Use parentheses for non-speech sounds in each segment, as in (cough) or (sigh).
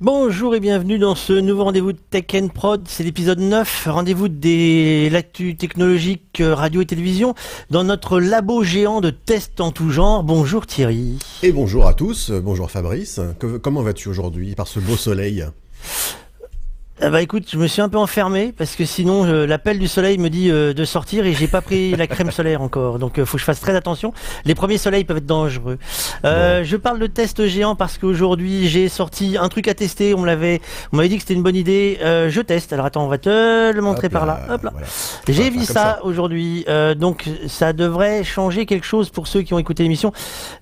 Bonjour et bienvenue dans ce nouveau rendez-vous de Tech Prod, c'est l'épisode 9, rendez-vous des l'actu technologique euh, radio et télévision dans notre labo géant de tests en tout genre. Bonjour Thierry. Et bonjour à tous, bonjour Fabrice. comment vas-tu aujourd'hui par ce beau soleil? Ah bah écoute, je me suis un peu enfermé parce que sinon euh, l'appel du soleil me dit euh, de sortir et j'ai pas pris la crème solaire encore. Donc euh, faut que je fasse très attention. Les premiers soleils peuvent être dangereux. Je parle de test géant parce qu'aujourd'hui j'ai sorti un truc à tester. On m'avait, on m'avait dit que c'était une bonne idée. je teste. Alors attends, on va te le montrer par là. Hop là. J'ai vu ça, aujourd'hui. donc ça devrait changer quelque chose pour ceux qui ont écouté l'émission.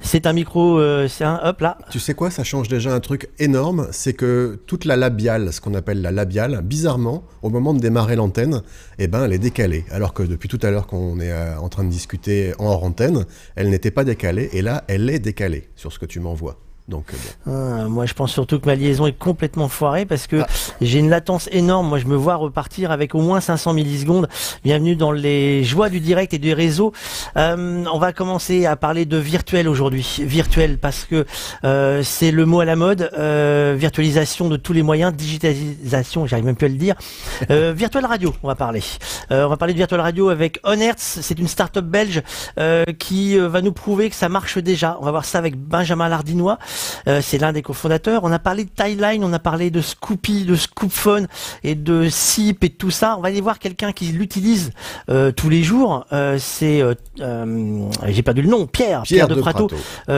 C'est un micro, c'est un hop là. Tu sais quoi Ça change déjà un truc énorme. C'est que toute la labiale, ce qu'on appelle la labiale bizarrement, au moment de démarrer l'antenne, eh ben, elle est décalée. Alors que depuis tout à l'heure qu'on est euh, en train de discuter en hors antenne, elle n'était pas décalée, et là, elle est décalée sur ce que tu m'envoies. Donc, euh, ah, moi, je pense surtout que ma liaison est complètement foirée parce que j'ai une latence énorme. Moi, je me vois repartir avec au moins 500 millisecondes. Bienvenue dans les joies du direct et du réseau. Euh, on va commencer à parler de virtuel aujourd'hui. Virtuel parce que euh, c'est le mot à la mode. virtualisation de tous les moyens, digitalisation, j'arrive même plus à le dire. virtual radio, on va parler. on va parler de virtual radio avec Onertz. C'est une start-up belge qui va nous prouver que ça marche déjà. On va voir ça avec Benjamin Lardinois. Euh, c'est l'un des cofondateurs. On a parlé de Timeline, on a parlé de Scoopy, de Scoopphone et de SIP et tout ça. On va aller voir quelqu'un qui l'utilise euh, tous les jours. Euh, c'est, j'ai perdu le nom, Pierre, Pierre, de, Prato,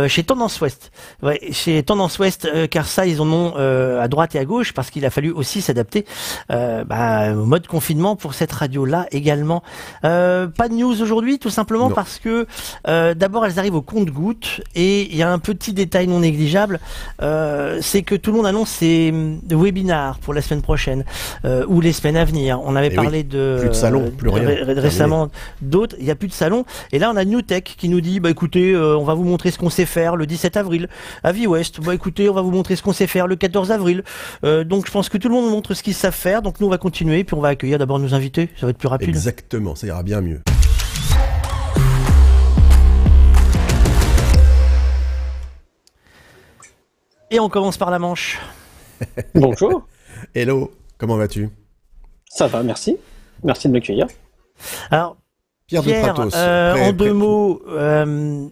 chez Tendance Ouest. Ouais, chez Tendance Ouest, car ça, ils en ont à droite et à gauche parce qu'il a fallu aussi s'adapter bah, au mode confinement pour cette radio-là également. pas de news aujourd'hui, tout simplement parce que d'abord elles arrivent au compte-gouttes et il y a un petit détail non négligeable euh, c'est que tout le monde annonce ses webinars pour la semaine prochaine euh, ou les semaines à venir. On avait eh parlé de plus de salon, plus rien. récemment d'autres. Il n'y a plus de salon. Et là, on a NewTech qui nous dit, bah écoutez, euh, on va vous montrer ce qu'on sait faire le 17 avril. À West, bah écoutez, on va vous montrer ce qu'on sait faire le 14 avril. donc je pense que tout le monde montre ce qu'ils savent faire. Donc nous, on va continuer, puis on va accueillir d'abord nos invités. Ça va être plus rapide. Exactement, ça ira bien mieux. Et on commence par la manche. (laughs) Bonjour. Hello, comment vas-tu? Ça va, merci. Merci de m'accueillir. Alors, Pierre, de euh, en deux mots, euh,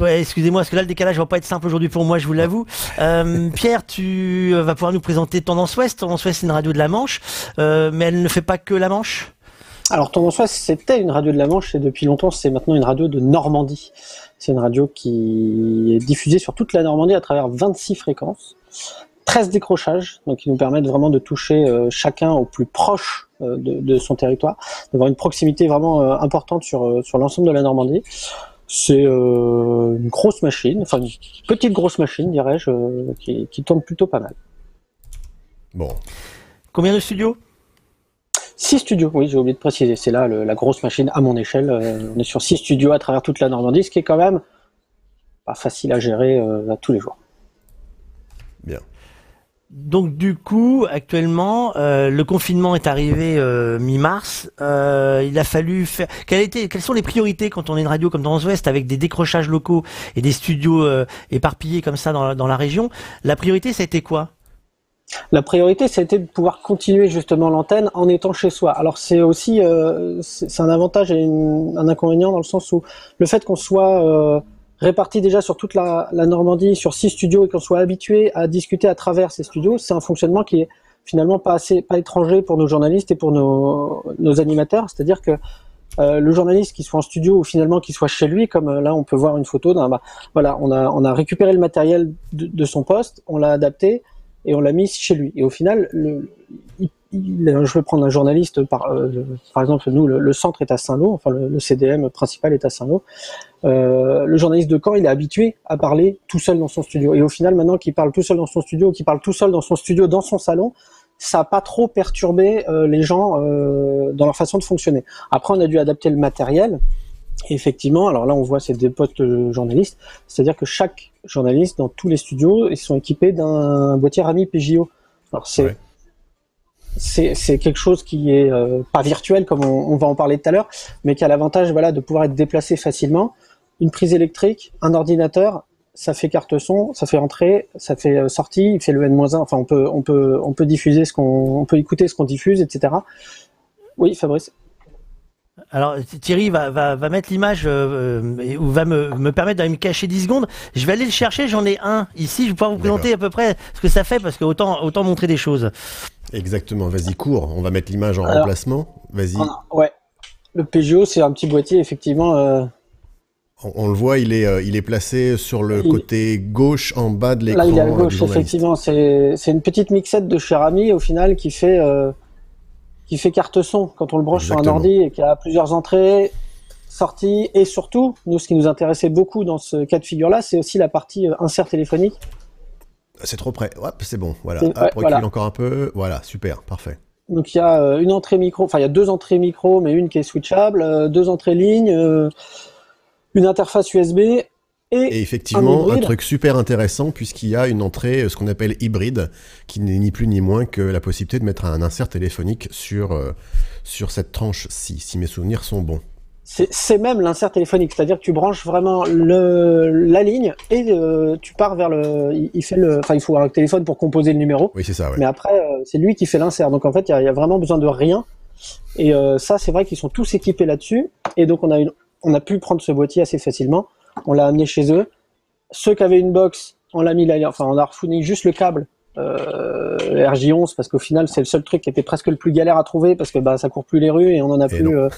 excusez-moi, parce que là le décalage va pas être simple aujourd'hui pour moi, je vous l'avoue. Euh, Pierre, tu vas pouvoir nous présenter Tendance Ouest. Tendance Ouest, c'est une radio de la Manche, mais elle ne fait pas que la Manche? Alors Tendance Ouest, c'était une radio de la Manche et depuis longtemps, c'est maintenant une radio de Normandie. C'est une radio qui est diffusée sur toute la Normandie à travers 26 fréquences, 13 décrochages, donc qui nous permettent vraiment de toucher euh, chacun au plus proche euh, de, son territoire, d'avoir une proximité vraiment euh, importante sur, sur l'ensemble de la Normandie. C'est une grosse machine, enfin une petite grosse machine, dirais-je, qui, qui tourne plutôt pas mal. Bon. Combien de studios? Six studios, oui, j'ai oublié de préciser. C'est là la grosse machine à mon échelle. Euh, on est sur six studios à travers toute la Normandie, ce qui est quand même pas facile à gérer euh, à tous les jours. Bien. Donc du coup, actuellement, euh, le confinement est arrivé mi-mars. il a fallu faire. Quelles, quelles sont les priorités quand on est une radio comme dans l'Ouest avec des décrochages locaux et des studios éparpillés comme ça dans, dans la région? La priorité, ça a été quoi? La priorité, c'était de pouvoir continuer justement l'antenne en étant chez soi. Alors c'est aussi euh, c'est un avantage et un inconvénient dans le sens où le fait qu'on soit euh, réparti déjà sur toute la, Normandie, sur six studios et qu'on soit habitué à discuter à travers ces studios, c'est un fonctionnement qui est finalement pas assez pas étranger pour nos journalistes et pour nos, animateurs. C'est-à-dire que euh, le journaliste qui soit en studio ou finalement qui soit chez lui, comme là on peut voir une photo d'un, bah, voilà, on a on a récupéré le matériel de son poste, on l'a adapté et on l'a mis chez lui. Et au final, je vais prendre un journaliste, par, euh, exemple, nous, le, centre est à Saint-Lô, enfin le, CDM principal est à Saint-Lô. Euh, le journaliste de Caen, il est habitué à parler tout seul dans son studio. Et au final, maintenant qu'il parle tout seul dans son studio, qu'il parle tout seul dans son studio, dans son salon, ça n'a pas trop perturbé euh, les gens dans leur façon de fonctionner. Après, on a dû adapter le matériel effectivement, alors là on voit c'est des postes journalistes, c'est-à-dire que chaque journaliste dans tous les studios ils sont équipés d'un boîtier Rami PJO. Alors c'est c'est quelque chose qui est euh, pas virtuel comme on, va en parler tout à l'heure, mais qui a l'avantage voilà de pouvoir être déplacé facilement. Une prise électrique, un ordinateur, ça fait carte son, ça fait entrée, ça fait euh, sortie, il fait le N-1, enfin on peut, on peut, on peut diffuser ce qu'on, on peut écouter ce qu'on diffuse, etc. Oui, Fabrice. Alors Thierry va, va, va mettre l'image euh, euh, ou va me, me permettre de me cacher 10 secondes. Je vais aller le chercher, j'en ai un ici. Je vais pouvoir vous présenter à peu près ce que ça fait parce que autant, autant montrer des choses. Exactement, vas-y, cours. On va mettre l'image en remplacement. Vas-y. Ouais. Le PGO, c'est un petit boîtier, effectivement. Euh... On, le voit, il est, euh, il est placé sur le côté gauche en bas de l'écran. Là, il est à gauche, effectivement. C'est une petite mixette de cher ami, au final, qui fait qui fait carte son quand on le branche sur un ordi et qui a plusieurs entrées, sorties et surtout, nous, ce qui nous intéressait beaucoup dans ce cas de figure-là, c'est aussi la partie euh, insert téléphonique. C'est trop près. Hop, c'est bon. Voilà. Hop, recule encore un peu. Voilà, super, parfait. Donc il y a euh, une entrée micro, enfin il y a deux entrées micro, mais une qui est switchable, euh, deux entrées ligne, une interface USB et, effectivement, un, truc super intéressant puisqu'il y a une entrée, euh, ce qu'on appelle hybride, qui n'est ni plus ni moins que la possibilité de mettre un insert téléphonique sur, euh, sur cette tranche-ci, si mes souvenirs sont bons. C'est même l'insert téléphonique, c'est-à-dire que tu branches vraiment le, la ligne et euh, tu pars vers le. Il, fait le. Enfin, il faut un téléphone pour composer le numéro. Oui, c'est ça. Mais après, c'est lui qui fait l'insert. Donc en fait, il y, a vraiment besoin de rien. Et ça, c'est vrai qu'ils sont tous équipés là-dessus. Et donc on a une, on a pu prendre ce boîtier assez facilement on l'a amené chez eux. Ceux qui avaient une box, on l'a mis là, enfin on a refourni juste le câble euh, RJ11 parce qu'au final c'est le seul truc qui était presque le plus galère à trouver parce que bah ça court plus les rues et on en a plus euh,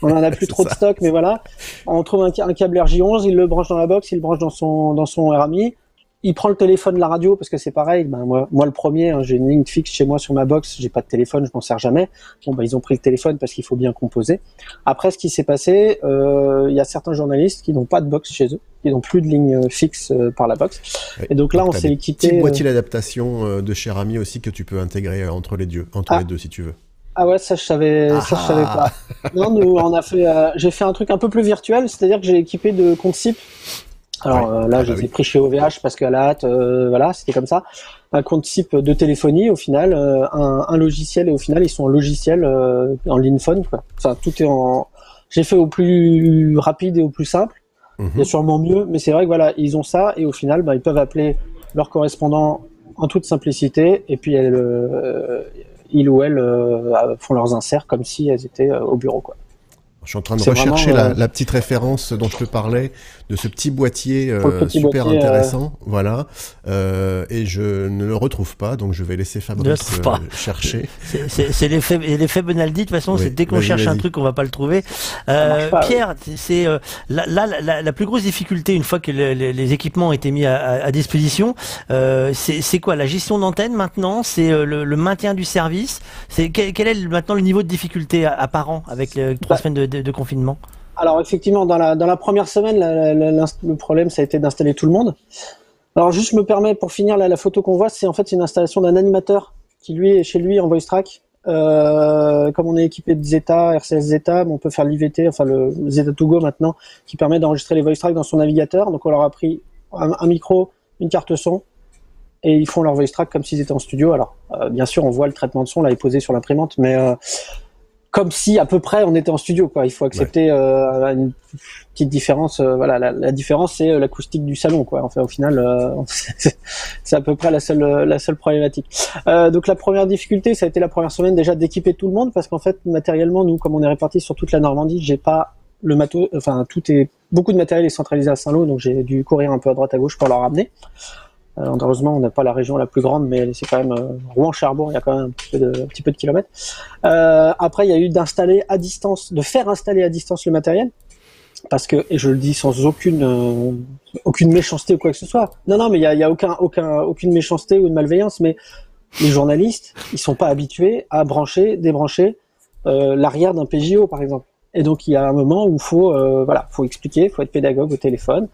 on en a plus (laughs) trop de stock mais voilà. On trouve un, un, câble RJ11 il le branche dans la box il le branche dans son dans son RMI il prend le téléphone, la radio, parce que c'est pareil. Ben moi, moi le premier, hein, j'ai une ligne fixe chez moi sur ma box, j'ai pas de téléphone, je m'en sers jamais. Bon, ben, ils ont pris le téléphone parce qu'il faut bien composer. Après, ce qui s'est passé, euh, il y a certains journalistes qui n'ont pas de box chez eux, qui n'ont plus de ligne fixe euh, par la box. Et donc là, on s'est équipé. Petit boîtier euh, d'adaptation de cher ami aussi que tu peux intégrer entre les deux, entre ah. les deux si tu veux. Ah ouais, ça je savais, ça je savais pas. Non, nous on a fait, j'ai fait un truc un peu plus virtuel, c'est-à-dire que j'ai équipé de compte Alors euh, là, ah, je bah les ai pris chez OVH parce qu'à la hâte, euh, voilà, c'était comme ça. Un compte type de téléphonie, au final, euh, un, un, logiciel et au final, ils sont en logiciel en ligne phone. Quoi. Enfin, tout est en. J'ai fait au plus rapide et au plus simple. Mhm. Il y a sûrement mieux, mais c'est vrai que voilà, ils ont ça et au final, bah, ils peuvent appeler leur correspondant en toute simplicité et puis elle, ils ou elles font leurs inserts comme si elles étaient au bureau, quoi. Je suis en train de rechercher la, la, petite référence dont je te parlais de ce petit boîtier euh, super euh, intéressant, voilà. Euh, et je ne le retrouve pas, donc je vais laisser Fabrice euh, chercher. (laughs) C'est l'effet l'effet Benaldi. De toute façon, c'est dès qu'on cherche un truc, on va pas le trouver. Pierre, c'est là la, la, plus grosse difficulté une fois que les équipements ont été mis à, à disposition, c'est quoi la gestion d'antenne maintenant C'est le, le, maintien du service. C'est quel, quel, est maintenant le niveau de difficulté apparent avec les trois bah, semaines de, confinement alors effectivement, dans la, première semaine, le problème, ça a été d'installer tout le monde. Alors juste, je me permets, pour finir, la photo qu'on voit, c'est en fait une installation d'un animateur qui, lui, est chez lui en voice track. Euh, comme on est équipé de Zeta, RCS Zeta, on peut faire l'IVT, enfin le Zeta to go maintenant, qui permet d'enregistrer les voice tracks dans son navigateur. Donc on leur a pris un, micro, une carte son, et ils font leur voice track comme s'ils étaient en studio. Alors euh, bien sûr, on voit le traitement de son là est posé sur l'imprimante, mais euh, comme si à peu près on était en studio quoi. Il faut accepter euh, une petite différence. Euh, voilà, la, différence c'est euh, l'acoustique du salon quoi. Enfin au final, (laughs) c'est à peu près la seule la seule problématique. donc la première difficulté, ça a été la première semaine déjà d'équiper tout le monde parce qu'en fait matériellement nous comme on est répartis sur toute la Normandie, j'ai pas le matos, enfin tout est beaucoup de matériel est centralisé à Saint-Lô, donc j'ai dû courir un peu à droite à gauche pour le ramener. Euh, heureusement, on n'a pas la région la plus grande, mais c'est quand même euh, Rouen-Cherbourg, il y a quand même un petit peu de, petit peu de kilomètres. Euh, après, il y a eu d'installer à distance, de faire installer à distance le matériel, parce que, et je le dis sans aucune euh, aucune méchanceté ou quoi que ce soit. Non, non, mais il y a, y a aucun, aucun, aucune méchanceté ou de malveillance, mais les journalistes, ils sont pas habitués à brancher, débrancher euh, l'arrière d'un PJO, par exemple. Et donc, il y a un moment où faut, voilà, faut expliquer, faut être pédagogue au téléphone.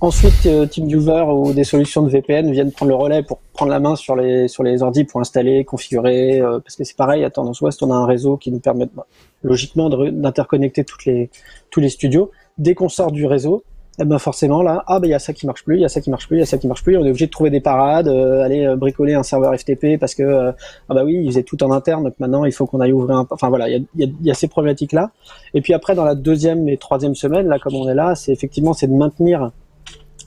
Ensuite, euh, TeamViewer ou des solutions de VPN viennent prendre le relais pour prendre la main sur les sur les ordi pour installer, configurer, euh, parce que c'est pareil. À Tendance Ouest, on a un réseau qui nous permet bah, logiquement d'interconnecter toutes les tous les studios. Dès qu'on sort du réseau, eh ben forcément là, ah ben il y a ça qui marche plus, il y a ça qui marche plus, il y a ça qui marche plus. On est obligé de trouver des parades, euh, aller bricoler un serveur FTP parce que ah bah oui, ils faisaient tout en interne, donc maintenant il faut qu'on aille ouvrir un. Enfin voilà, il y a, y a, ces problématiques là. Et puis après dans la deuxième et troisième semaine là, comme on est là, c'est effectivement c'est de maintenir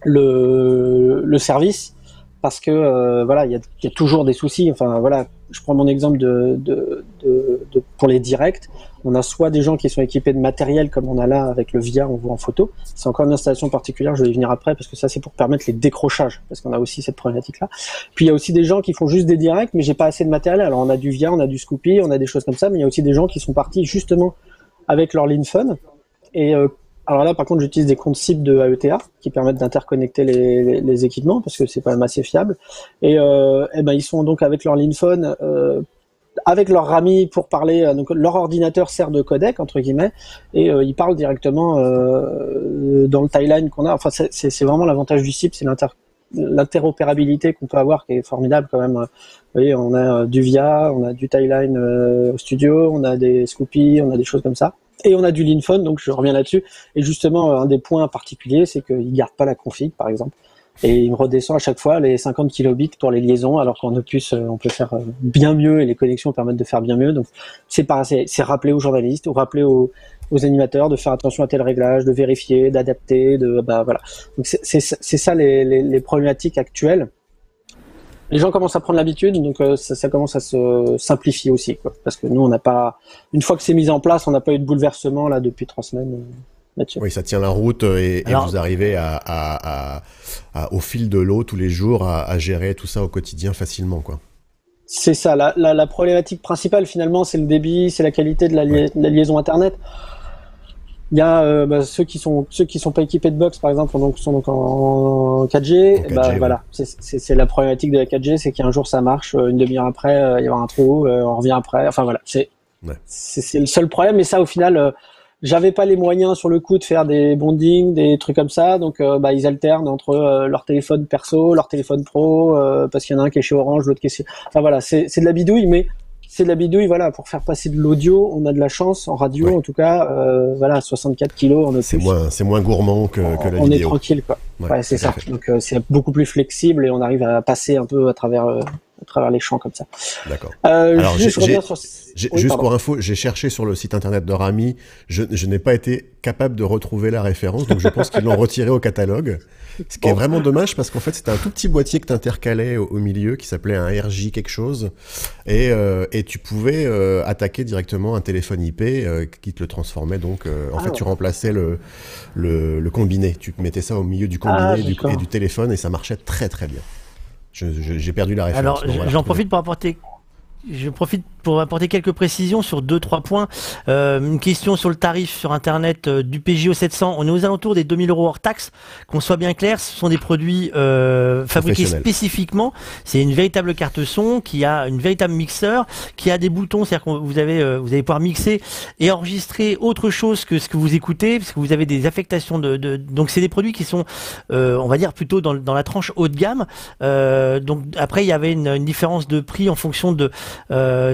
le, le service parce que euh, voilà, il y a, y a, toujours des soucis. Enfin voilà, je prends mon exemple de, de, de, de, pour les directs. On a soit des gens qui sont équipés de matériel comme on a là avec le VIA, on voit en photo. C'est encore une installation particulière, je vais y venir après parce que ça c'est pour permettre les décrochages parce qu'on a aussi cette problématique là. Puis il y a aussi des gens qui font juste des directs mais j'ai pas assez de matériel. Alors on a du VIA, on a du Scoopy, on a des choses comme ça, mais il y a aussi des gens qui sont partis justement avec leur Linphone et euh, alors là, par contre, j'utilise des comptes cibles de AETA qui permettent d'interconnecter les, équipements parce que c'est quand même assez fiable. Et, euh, et ben ils sont donc avec leur Linphone, euh, avec leur RAMI pour parler. Euh, donc leur ordinateur sert de codec entre guillemets et euh, ils parlent directement euh, dans le timeline qu'on a. Enfin, c'est vraiment l'avantage du CIP, c'est l'interopérabilité qu'on peut avoir qui est formidable quand même. Vous voyez, on a du VIA, on a du Timeline au studio, on a des Scoopy, on a des choses comme ça. Et on a du Linphone, donc je reviens là-dessus. Et justement, un des points particuliers, c'est qu'il garde pas la config, par exemple. Et il redescend à chaque fois les 50 kilobits pour les liaisons, alors qu'en Opus, on peut faire bien mieux et les connexions permettent de faire bien mieux. Donc, c'est rappeler aux journalistes ou rappeler aux, aux, animateurs de faire attention à tel réglage, de vérifier, d'adapter, de, bah voilà. Donc, c'est ça les, les, les problématiques actuelles les gens commencent à prendre l'habitude, donc euh, ça, ça, commence à se simplifier aussi, quoi. Parce que nous, on n'a pas, une fois que c'est mis en place, on n'a pas eu de bouleversement là depuis trois semaines. Euh, oui, ça tient la route et, Alors, et vous arrivez à, à, à, au fil de l'eau tous les jours à, gérer tout ça au quotidien facilement, quoi. C'est ça. La, la, la, problématique principale, finalement, c'est le débit, c'est la qualité de la, li ouais. la liaison Internet. Il y a euh, bah, ceux qui sont ceux qui sont pas équipés de box par exemple donc sont donc en, 4G. En 4G bah, ouais. voilà, c'est la problématique de la 4G, c'est qu'un jour ça marche, une demi-heure après euh, il y aura un trou, euh, on revient après. Enfin voilà, c'est ouais. c'est le seul problème. Et ça au final, euh, j'avais pas les moyens sur le coup de faire des bondings, des trucs comme ça. Donc euh, bah, ils alternent entre euh, leur téléphone perso, leur téléphone pro, parce qu'il y en a un qui est chez Orange, l'autre qui est chez. Enfin voilà, c'est de la bidouille, mais c'est de la bidouille, voilà, pour faire passer de l'audio, on a de la chance en radio, ouais. en tout cas, euh, voilà, 64 kilos C'est moins, c'est moins gourmand que, que la on vidéo. On est tranquille, quoi. Ouais, ouais c'est ça. Fait. Donc euh, c'est beaucoup plus flexible et on arrive à passer un peu à travers, euh, à travers les champs comme ça. D'accord. Alors, juste, sur... oui, juste pour info, j'ai cherché sur le site internet de Rami, je, je n'ai pas été capable de retrouver la référence, donc je pense qu'ils l'ont retiré au catalogue. Ce qui bon. est vraiment dommage parce qu'en fait c'était un tout petit boîtier que tu intercalais au, au, milieu qui s'appelait un RJ quelque chose et, euh, et tu pouvais euh, attaquer directement un téléphone IP euh, qui te le transformait donc euh, en ah, fait ouais. tu remplaçais le, le, le, combiné, tu mettais ça au milieu du combiné ah, et, du, et, du, téléphone et ça marchait très très bien. J'ai perdu la référence. Alors j'en profite pour apporter je profite pour apporter quelques précisions sur deux trois points. Euh, une question sur le tarif sur internet euh, du PJO 700. On est aux alentours des 2000 euros hors taxe. Qu'on soit bien clair, ce sont des produits euh, fabriqués spécifiquement. C'est une véritable carte son qui a une véritable mixeur, qui a des boutons, c'est-à-dire que vous avez vous allez pouvoir mixer et enregistrer autre chose que ce que vous écoutez, parce que vous avez des affectations de, de donc c'est des produits qui sont, on va dire plutôt dans, dans la tranche haut de gamme. Donc après il y avait une, une différence de prix en fonction de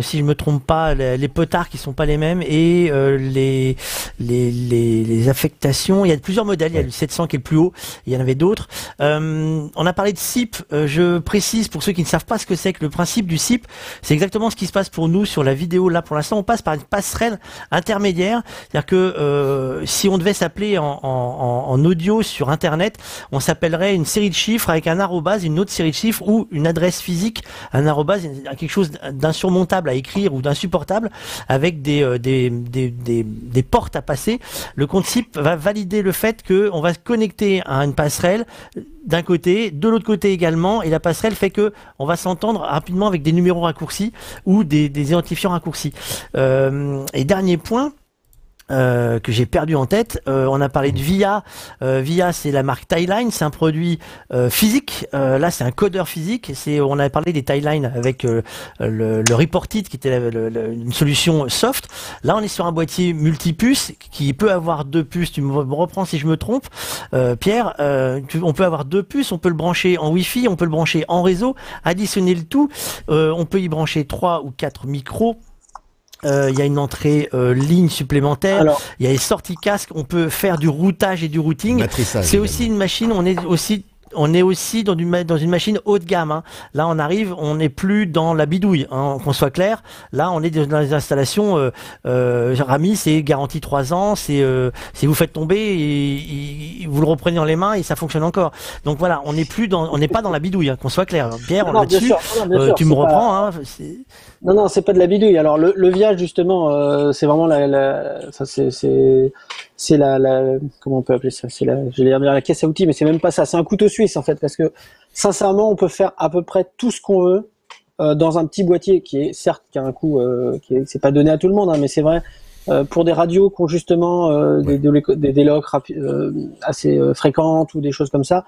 si je me trompe pas, les, les, potards qui sont pas les mêmes et euh, les, les, les, les, affectations. Il y a plusieurs modèles. Il y a le 700 qui est le plus haut. Il y en avait d'autres. Euh, on a parlé de SIP. Euh, je précise pour ceux qui ne savent pas ce que c'est que le principe du SIP, c'est exactement ce qui se passe pour nous sur la vidéo. Là, pour l'instant, on passe par une passerelle intermédiaire. C'est-à-dire que si on devait s'appeler en, en, en, audio sur Internet, on s'appellerait une série de chiffres avec un arrobase, une autre série de chiffres ou une adresse physique, un arrobase, quelque chose d'insurmontable à écrire ou d'insupportable avec des, euh, des, des, des, des portes à passer. Le compte SIP va valider le fait qu'on va se connecter à une passerelle d'un côté, de l'autre côté également, et la passerelle fait que on va s'entendre rapidement avec des numéros raccourcis ou des, des identifiants raccourcis. Euh, et dernier point, euh, que j'ai perdu en tête. Euh, on a parlé de VIA. Euh, VIA, c'est la marque Timeline, c'est un produit euh, physique. Euh, là, c'est un codeur physique. C'est, on a parlé des Timeline avec le, le Reported, qui était le, une solution soft. Là, on est sur un boîtier multipuce qui peut avoir deux puces. Tu me reprends si je me trompe, Pierre. Tu, on peut avoir deux puces. On peut le brancher en Wi-Fi, on peut le brancher en réseau. Additionner le tout, on peut y brancher trois ou quatre micros il euh, y a une entrée euh, ligne supplémentaire, il y a les sorties casque, on peut faire du routage et du routing. C'est aussi une machine, on est aussi on est aussi dans une, dans une machine haut de gamme. Hein. Là, on arrive, on n'est plus dans la bidouille, hein, qu'on soit clair. Là, on est dans les installations. Euh, euh, Rami, c'est garantie 3 ans. C'est euh, si vous faites tomber, et, vous le reprenez dans les mains et ça fonctionne encore. Donc voilà, on n'est plus dans, on n'est pas dans la bidouille, hein, qu'on soit clair. Pierre, là-dessus, euh, tu me reprends. Hein, non, non, c'est pas de la bidouille. Alors le, le viage justement, euh, c'est vraiment la, la c'est c'est la, la, comment on peut appeler ça? C'est la, je vais dire la caisse à outils, mais c'est même pas ça. C'est un couteau suisse en fait, parce que sincèrement, on peut faire à peu près tout ce qu'on veut euh, dans un petit boîtier qui est certes qui a un coût, euh, qui c'est pas donné à tout le monde, hein, mais c'est vrai. Euh, pour des radios qui ont justement euh, des, des, des, logs assez fréquentes ou des choses comme ça,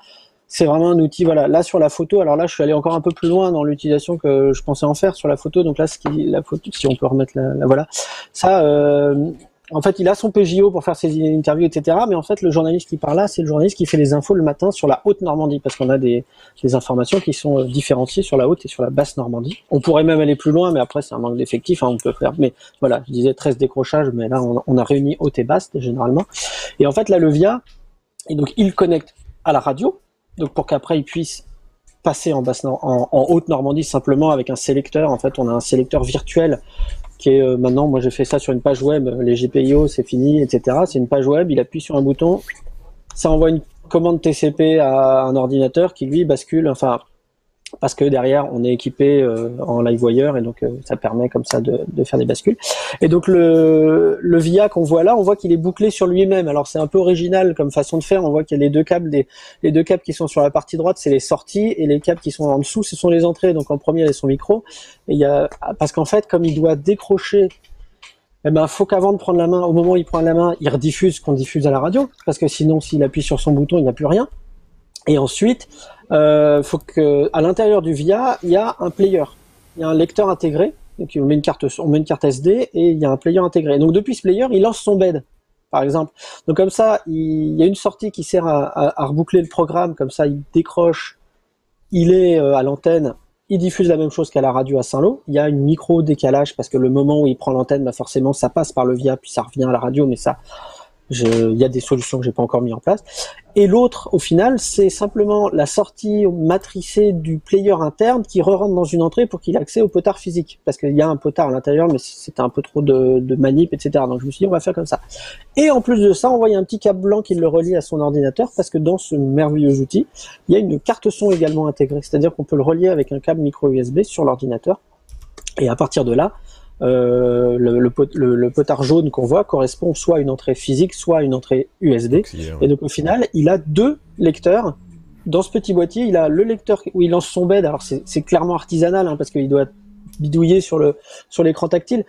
c'est vraiment un outil. Voilà, là sur la photo, alors là je suis allé encore un peu plus loin dans l'utilisation que je pensais en faire sur la photo. Donc là, ce la photo, si on peut remettre la, la voilà, ça, euh, en fait, il a son PJO pour faire ses interviews, etc. Mais en fait, le journaliste qui parle là, c'est le journaliste qui fait les infos le matin sur la haute Normandie, parce qu'on a des, informations qui sont euh, différenciées sur la haute et sur la basse Normandie. On pourrait même aller plus loin, mais après, c'est un manque d'effectifs. Hein, on peut faire, mais voilà, je disais 13 décrochages, mais là, on, a réuni haute et basse généralement. Et en fait, là, le VIA, et donc il connecte à la radio, donc pour qu'après il puisse passer en, basse, en, en haute Normandie simplement avec un sélecteur. En fait, on a un sélecteur virtuel qui est euh, maintenant, moi j'ai fait ça sur une page web, les GPIO c'est fini, etc. C'est une page web, il appuie sur un bouton, ça envoie une commande TCP à un ordinateur qui lui bascule, enfin parce que derrière on est équipé euh, en LiveWire et donc euh, ça permet comme ça de, faire des bascules. Et donc le, le VIA qu'on voit là, on voit qu'il est bouclé sur lui-même. Alors c'est un peu original comme façon de faire. On voit qu'il y a les deux câbles, les deux câbles qui sont sur la partie droite, c'est les sorties et les câbles qui sont en dessous, ce sont les entrées. Donc en premier il y a son micro. Il y a parce qu'en fait comme il doit décrocher eh ben, faut qu'avant de prendre la main, au moment où il prend la main, il rediffuse ce qu'on diffuse à la radio, parce que sinon, s'il appuie sur son bouton, il n'y a plus rien. Et ensuite, euh, faut que à l'intérieur du VIA, il y a un player, il y a un lecteur intégré. Donc on met une carte, une carte SD et il y a un player intégré. Donc depuis ce player, il lance son bed, par exemple. Donc comme ça, il, y a une sortie qui sert à, à, reboucler le programme. Comme ça, il décroche, il est euh, à l'antenne, il diffuse la même chose qu'à la radio à Saint-Lô. Il y a une micro décalage parce que le moment où il prend l'antenne, bah forcément, ça passe par le VIA puis ça revient à la radio, mais ça, il y a des solutions que j'ai pas encore mis en place. Et l'autre, au final, c'est simplement la sortie matricée du player interne qui re-rentre dans une entrée pour qu'il ait accès au potard physique. Parce qu'il y a un potard à l'intérieur, mais c'était un peu trop de, manip, etc. Donc je me suis dit, on va faire comme ça. Et en plus de ça, on voit un petit câble blanc qui le relie à son ordinateur, parce que dans ce merveilleux outil, il y a une carte son également intégrée. C'est-à-dire qu'on peut le relier avec un câble micro USB sur l'ordinateur. Et à partir de là, euh, le, le, potard jaune qu'on voit correspond soit à une entrée physique, soit à une entrée USB. Et donc au final, il a deux lecteurs. Dans ce petit boîtier, il a le lecteur où il lance son bed. Alors c'est clairement artisanal hein, parce qu'il doit bidouiller sur le sur l'écran tactile.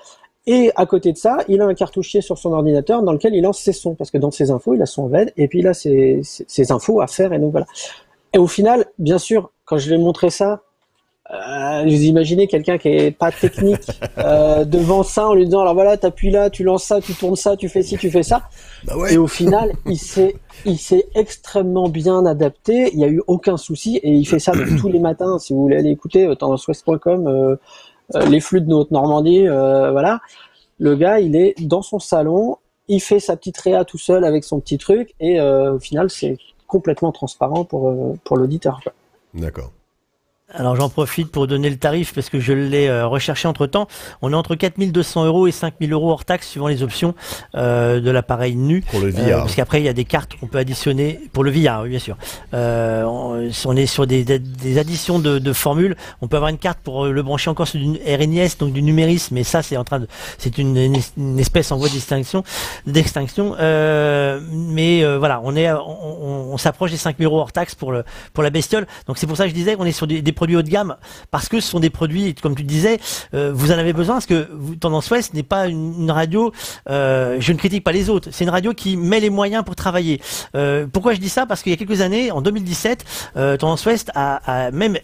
Et à côté de ça, il a un cartouchier sur son ordinateur dans lequel il lance ses sons parce que dans ses infos, il a son bed et puis il a ses, ses infos à faire et donc voilà. Et au final, bien sûr, quand je vais montrer ça, euh, vous imaginez quelqu'un qui est pas technique (laughs) euh, devant ça en lui disant alors voilà t'appuies là tu lances ça tu tournes ça tu fais ci tu fais ça. Bah et au final il s'est il s'est extrêmement bien adapté. Il y a eu aucun souci et il fait ça tous les matins. Si vous voulez aller écouter euh, tendanceouest.com euh, euh, les flux de notre Normandie voilà. Le gars il est dans son salon il fait sa petite réa tout seul avec son petit truc et au final c'est complètement transparent pour pour l'auditeur d'accord alors j'en profite pour donner le tarif parce que je l'ai euh, recherché entre temps. On est entre 4200 euros et 5000 euros hors taxe suivant les options euh, de l'appareil nu. Pour le VR. Euh, parce qu'après il y a des cartes qu'on peut additionner pour le VR, oui bien sûr. Euh, on, est sur des, des, additions de, de, formules. On peut avoir une carte pour le brancher encore sur du RNIS, donc du numérisme. Mais ça c'est en train de, c'est une, une, espèce en voie d'extinction, d'extinction. mais voilà, on est, on, on, s'approche des 5000 euros hors taxe pour le pour la bestiole. Donc c'est pour ça que je disais qu'on est sur des, des produits haut de gamme parce que ce sont des produits, comme tu disais, euh, vous en avez besoin parce que Tendance Ouest n'est pas une, radio. Euh, je ne critique pas les autres. C'est une radio qui met les moyens pour travailler. Euh, pourquoi je dis ça? Parce qu'il y a quelques années, en 2017, Tendance Ouest a, même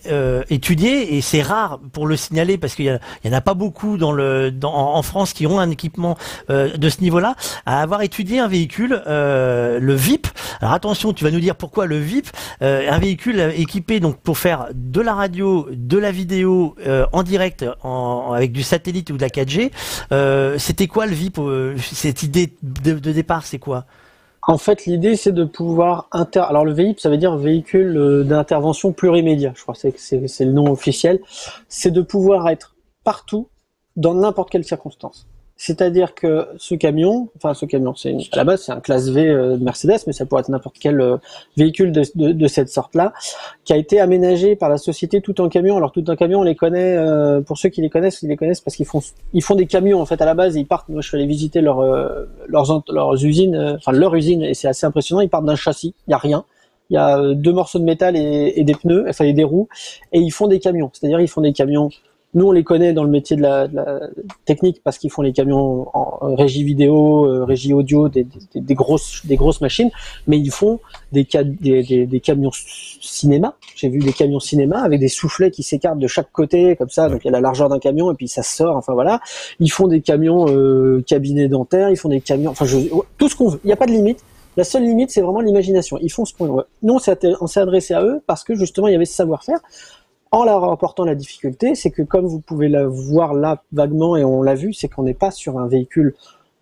étudié et c'est rare pour le signaler parce qu'il y, en a pas beaucoup dans le en France qui ont un équipement de ce niveau-là, à avoir étudié un véhicule, le VIP. Alors attention, tu vas nous dire pourquoi le VIP, un véhicule équipé donc pour faire de la radio de la vidéo euh, en direct avec du satellite ou de la 4G. Euh, c'était quoi le VIP euh, Cette idée de, départ, c'est quoi? En fait, l'idée, c'est de pouvoir inter. Alors, le VIP, ça veut dire véhicule d'intervention plurimédia. Je crois que c'est le nom officiel. C'est de pouvoir être partout, dans n'importe quelle circonstance. C'est-à-dire que ce camion, enfin ce camion, c'est à la base c'est un classe V euh, de Mercedes, mais ça pourrait être n'importe quel euh, véhicule de, de, de cette sorte-là, qui a été aménagé par la société Tout en camion. Alors Tout en camion, on les connaît, euh, pour ceux qui les connaissent, ils les connaissent parce qu'ils font ils font des camions en fait à la base. ils partent. Moi, je suis allé visiter leur, leurs leurs usines, enfin leur usine, et c'est assez impressionnant. Ils partent d'un châssis, il y a rien. Il y a deux morceaux de métal et, et des pneus, enfin et des roues, et ils font des camions. C'est-à-dire ils font des camions nous, on les connaît dans le métier de la, technique parce qu'ils font les camions en régie vidéo, euh, régie audio, des, grosses, des grosses machines, mais ils font des, des, camions cinéma. J'ai vu des camions cinéma avec des soufflets qui s'écartent de chaque côté, comme ça. Donc il y a la largeur d'un camion et puis ça sort. Enfin voilà. Ils font des camions euh, cabinets dentaires. Ils font des camions. Enfin, je, tout ce qu'on veut. Il n'y a pas de limite. La seule limite, c'est vraiment l'imagination. Ils font ce qu'on veut. Nous, on s'est adressé à eux parce que justement, il y avait ce savoir-faire en leur apportant la difficulté, c'est que comme vous pouvez la voir là vaguement et on l'a vu, c'est qu'on n'est pas sur un véhicule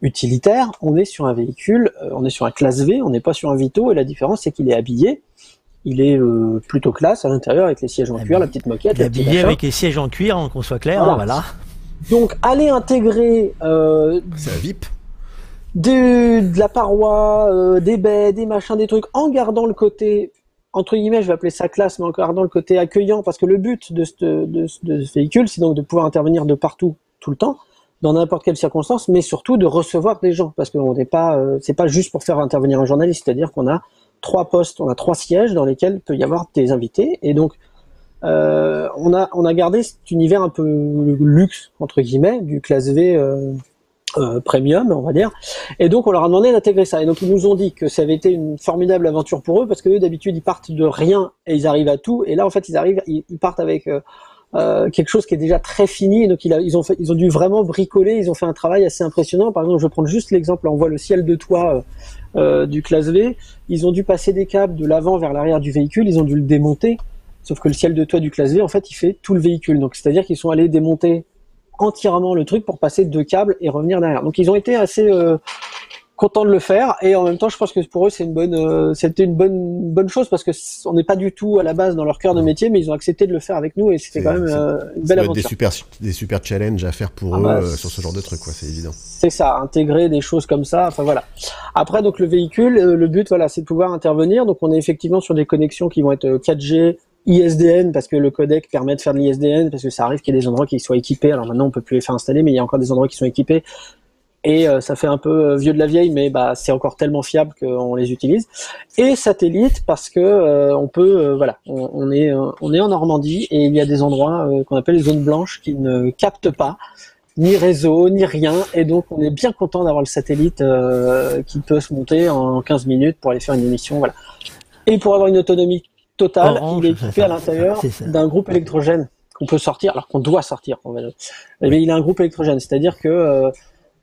utilitaire, on est sur un véhicule, euh, on est sur un classe V, on n'est pas sur un Vito et la différence c'est qu'il est habillé. Il est euh, plutôt classe à l'intérieur avec les sièges en cuir, la petite moquette. Il est habillé avec les sièges en cuir, hein, qu'on soit clair, hein, voilà. Donc aller intégrer. Euh, c'est un VIP. De, la paroi, des baies, des machins, des trucs, en gardant le côté entre guillemets, je vais appeler ça classe, mais encore dans le côté accueillant, parce que le but de ce, véhicule, c'est donc de pouvoir intervenir de partout, tout le temps, dans n'importe quelle circonstance, mais surtout de recevoir des gens, parce que on n'est pas, euh, c'est pas juste pour faire intervenir un journaliste, c'est-à-dire qu'on a trois postes, on a trois sièges dans lesquels peut y avoir des invités, et donc euh, on a on a gardé cet univers un peu luxe entre guillemets du classe V. Euh, euh, premium, on va dire. Et donc on leur a demandé d'intégrer ça. Et donc ils nous ont dit que ça avait été une formidable aventure pour eux parce que d'habitude ils partent de rien et ils arrivent à tout. Et là en fait ils arrivent, ils, partent avec euh, euh, quelque chose qui est déjà très fini. Donc ils ont fait, ils ont dû vraiment bricoler. Ils ont fait un travail assez impressionnant. Par exemple, je vais prendre juste l'exemple. On voit le ciel de toit du classe V. Ils ont dû passer des câbles de l'avant vers l'arrière du véhicule. Ils ont dû le démonter. Sauf que le ciel de toit du classe V, en fait, il fait tout le véhicule. Donc c'est-à-dire qu'ils sont allés démonter entièrement le truc pour passer deux câbles et revenir derrière. Donc ils ont été assez euh, contents de le faire et en même temps je pense que pour eux c'est une bonne euh, c'était une bonne bonne chose parce que on n'est pas du tout à la base dans leur cœur de métier mais ils ont accepté de le faire avec nous et c'était quand même euh, une belle aventure. Des super des super challenges à faire pour ah eux bah, sur ce genre de truc quoi, c'est évident. C'est ça, intégrer des choses comme ça, enfin voilà. Après donc le véhicule, le but voilà, c'est de pouvoir intervenir. Donc on est effectivement sur des connexions qui vont être 4G, ISDN parce que le codec permet de faire de l'ISDN parce que ça arrive qu'il y ait des endroits qui soient équipés. Alors maintenant on peut plus les faire installer, mais il y a encore des endroits qui sont équipés et euh, ça fait un peu euh, vieux de la vieille, mais bah c'est encore tellement fiable qu'on les utilise. Et satellite parce que euh, on peut, voilà, on, est on est en Normandie et il y a des endroits qu'on appelle les zones blanches qui ne captent pas ni réseau, ni rien, et donc on est bien content d'avoir le satellite qui peut se monter en 15 minutes pour aller faire une émission, voilà. Et pour avoir une autonomie Total, il est (laughs) équipé à l'intérieur d'un groupe électrogène qu'on peut sortir, alors qu'on doit sortir. Mais il a un groupe électrogène, c'est-à-dire que euh,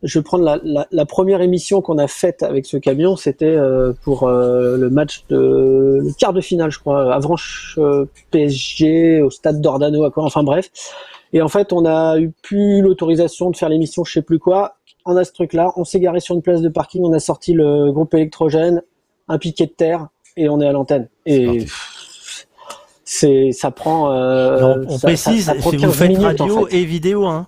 je vais prendre la, la, première émission qu'on a faite avec ce camion, c'était euh, pour euh, le match de le quart de finale, je crois, Avranches PSG au stade d'Ordano, quoi. Enfin bref. Et en fait, on a eu plus l'autorisation de faire l'émission, je sais plus quoi. On a ce truc-là, on s'est garé sur une place de parking, on a sorti le groupe électrogène, un piquet de terre, et on est à l'antenne. Et c'est ça prend. Euh, on, précise, si vous faites radio et vidéo, hein.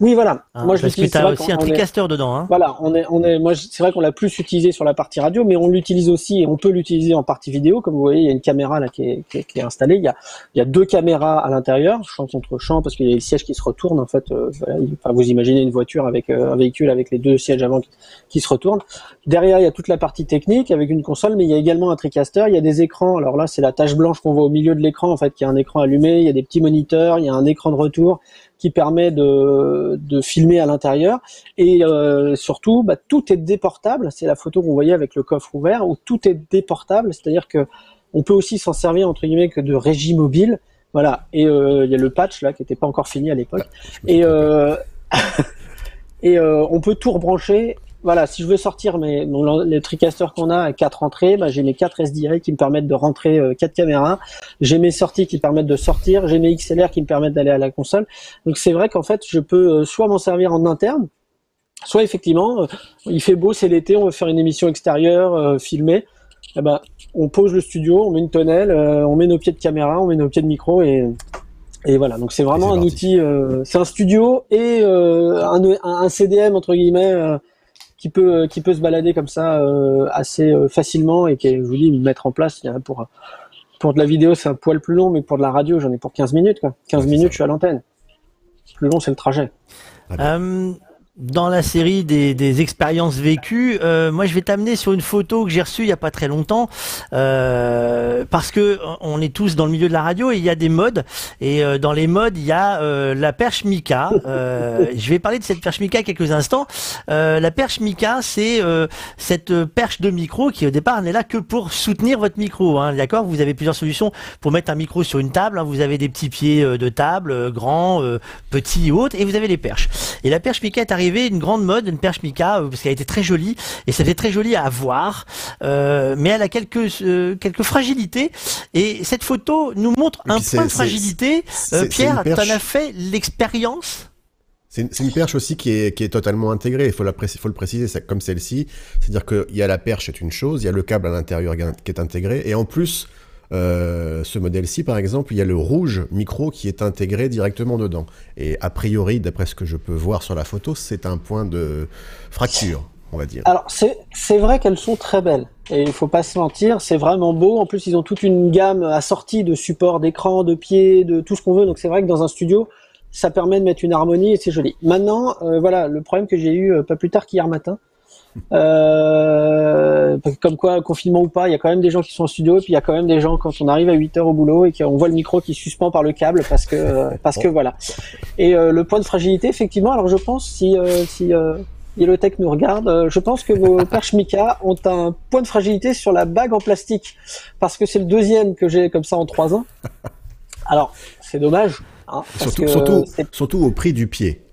Oui, voilà. Ah, moi, je parce que tu as aussi un tricaster dedans. Hein. Voilà, on est, on est, moi, c'est vrai qu'on l'a plus utilisé sur la partie radio, mais on l'utilise aussi et on peut l'utiliser en partie vidéo. Comme vous voyez, il y a une caméra là qui est, qui est, qui est installée. Il y, a, il y a deux caméras à l'intérieur, champ contre champ, parce qu'il y a les sièges qui se retournent. En fait, euh, voilà, enfin, vous imaginez une voiture avec euh, un véhicule avec les deux sièges avant qui, qui, se retournent. Derrière, il y a toute la partie technique avec une console, mais il y a également un TriCaster. Il y a des écrans. Alors là, c'est la tache blanche qu'on voit au milieu de l'écran, en fait, qui a un écran allumé. Il y a des petits moniteurs. Il y a un écran de retour qui permet de, de filmer à l'intérieur et euh, surtout bah, tout est déportable. C'est la photo qu'on voyait avec le coffre ouvert où tout est déportable, c'est-à-dire que on peut aussi s'en servir entre guillemets que de régie mobile. Voilà. Et euh, il y a le patch là qui n'était pas encore fini à l'époque. (laughs) et euh, et on peut tout rebrancher voilà, si je veux sortir mes, les TriCaster qu'on a à quatre entrées, bah, j'ai mes quatre SDI qui me permettent de rentrer euh, quatre caméras. J'ai mes sorties qui permettent de sortir. J'ai mes XLR qui me permettent d'aller à la console. Donc c'est vrai qu'en fait, je peux euh, soit m'en servir en interne, soit effectivement, il fait beau, c'est l'été, on veut faire une émission extérieure, filmée. Eh ben, on pose le studio, on met une tonnelle, on met nos pieds de caméra, on met nos pieds de micro et et voilà, donc c'est vraiment un outil, euh, c'est un studio et euh, un, un, CDM entre guillemets euh, qui peut qui peut se balader comme ça assez facilement et qui, je vous dis, mettre en place. Pour pour de la vidéo, c'est un poil plus long, mais pour de la radio, j'en ai pour 15 minutes. Quoi. 15 minutes, je suis à l'antenne. Plus long, c'est le trajet. Ah dans la série des, expériences vécues, euh, moi je vais t'amener sur une photo que j'ai reçue il y a pas très longtemps, euh, parce que on est tous dans le milieu de la radio et il y a des modes et euh, dans les modes il y a la perche Mika. Je vais parler de cette perche Mika quelques instants. la perche Mika, c'est cette perche de micro qui au départ n'est là que pour soutenir votre micro. Hein, D'accord? Vous avez plusieurs solutions pour mettre un micro sur une table. Hein. Vous avez des petits pieds de table, grands, petits, hautes, et vous avez les perches. Et la perche Mika est arrivée une grande mode, une perche Mika, euh, parce qu'elle était très jolie et ça très joli à voir, euh, mais elle a quelques euh, quelques fragilités. Et cette photo nous montre un point de fragilité. Pierre, tu en as fait l'expérience? C'est une, perche aussi qui est, qui est totalement intégrée, il faut, la faut le préciser, comme celle-ci. C'est-à-dire qu'il y a la perche est une chose, il y a le câble à l'intérieur qui est intégré, et en plus, euh, ce modèle-ci, par exemple, il y a le rouge micro qui est intégré directement dedans. Et a priori, d'après ce que je peux voir sur la photo, c'est un point de fracture, on va dire. Alors, c'est vrai qu'elles sont très belles. Et il faut pas se mentir, c'est vraiment beau. En plus, ils ont toute une gamme assortie de supports d'écran, de pieds, de tout ce qu'on veut. Donc, c'est vrai que dans un studio, ça permet de mettre une harmonie et c'est joli. Maintenant, euh, voilà, le problème que j'ai eu euh, pas plus tard qu'hier matin, euh, comme quoi, confinement ou pas, il y a quand même des gens qui sont en studio, et puis il y a quand même des gens quand on arrive à 8 heures au boulot et qu'on voit le micro qui suspend par le câble parce que euh, parce que voilà. Et euh, le point de fragilité, effectivement, alors je pense si euh, si Yellowtech nous regarde, je pense que vos (laughs) perches Mika ont un point de fragilité sur la bague en plastique parce que c'est le deuxième que j'ai comme ça en 3 ans. (laughs) Alors c'est dommage. Hein, surtout, surtout, surtout au prix du pied.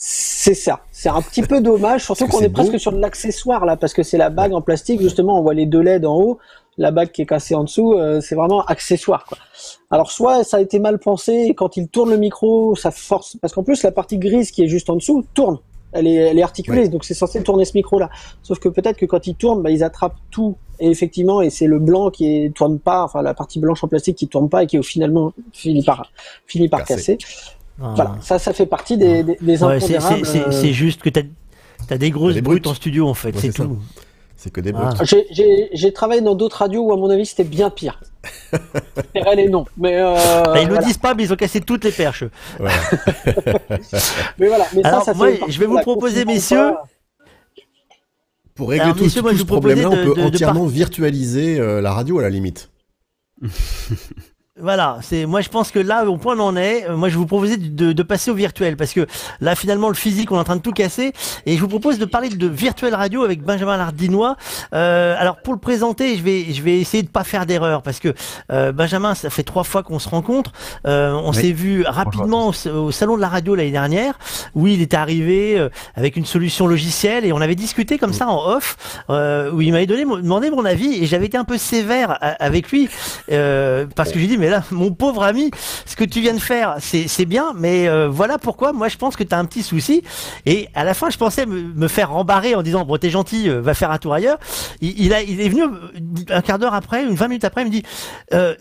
C'est ça. C'est un petit peu dommage, surtout qu'on est, presque sur de l'accessoire là, parce que c'est la bague en plastique. Justement, on voit les deux LED en haut, la bague qui est cassée en dessous. Euh, c'est vraiment accessoire. Quoi. Alors soit ça a été mal pensé, et quand il tourne le micro, ça force, parce qu'en plus la partie grise qui est juste en dessous tourne. Elle est, elle est articulée, donc c'est censé tourner ce micro-là. Sauf que peut-être que quand il tourne, bah, ils attrapent tout. Et effectivement, et c'est le blanc qui est, tourne pas, enfin la partie blanche en plastique qui tourne pas et qui au finalement finit par finit par casser. Voilà, ça, ça fait partie des, des, des impondérables. Euh. C'est juste que tu as, des grosses brutes en studio, en fait, c'est tout. C'est que des brutes. Ah. J'ai travaillé dans d'autres radios où, à mon avis, c'était bien pire. (laughs) les noms. Mais euh, bah, ils ne le disent pas, mais ils ont cassé toutes les perches. (laughs) mais voilà. Mais Alors, ça, ça moi, je vais vous proposer, messieurs. Pour régler tout, ce problème-là, on peut entièrement virtualiser euh, la radio à la limite. (laughs) Voilà, c'est moi je pense que là au point où on en est, euh, moi je vous proposais de, de, passer au virtuel parce que là finalement le physique on est en train de tout casser et je vous propose de parler de virtuel radio avec Benjamin Lardinois. Euh, alors pour le présenter, je vais je vais essayer de pas faire d'erreur parce que euh, Benjamin ça fait trois fois qu'on se rencontre. Euh, on s'est vu rapidement au, salon de la radio l'année dernière où il était arrivé euh, avec une solution logicielle et on avait discuté comme ça en off où il m'avait donné demandé mon avis et j'avais été un peu sévère avec lui parce que j'ai dit mais là, mon pauvre ami, ce que tu viens de faire, c'est bien, mais euh, voilà pourquoi moi je pense que tu as un petit souci. Et à la fin, je pensais me, faire rembarrer en disant, bon, t'es gentil, euh, va faire un tour ailleurs. Il, est venu euh, un quart d'heure après, une 20 minutes après, il me dit,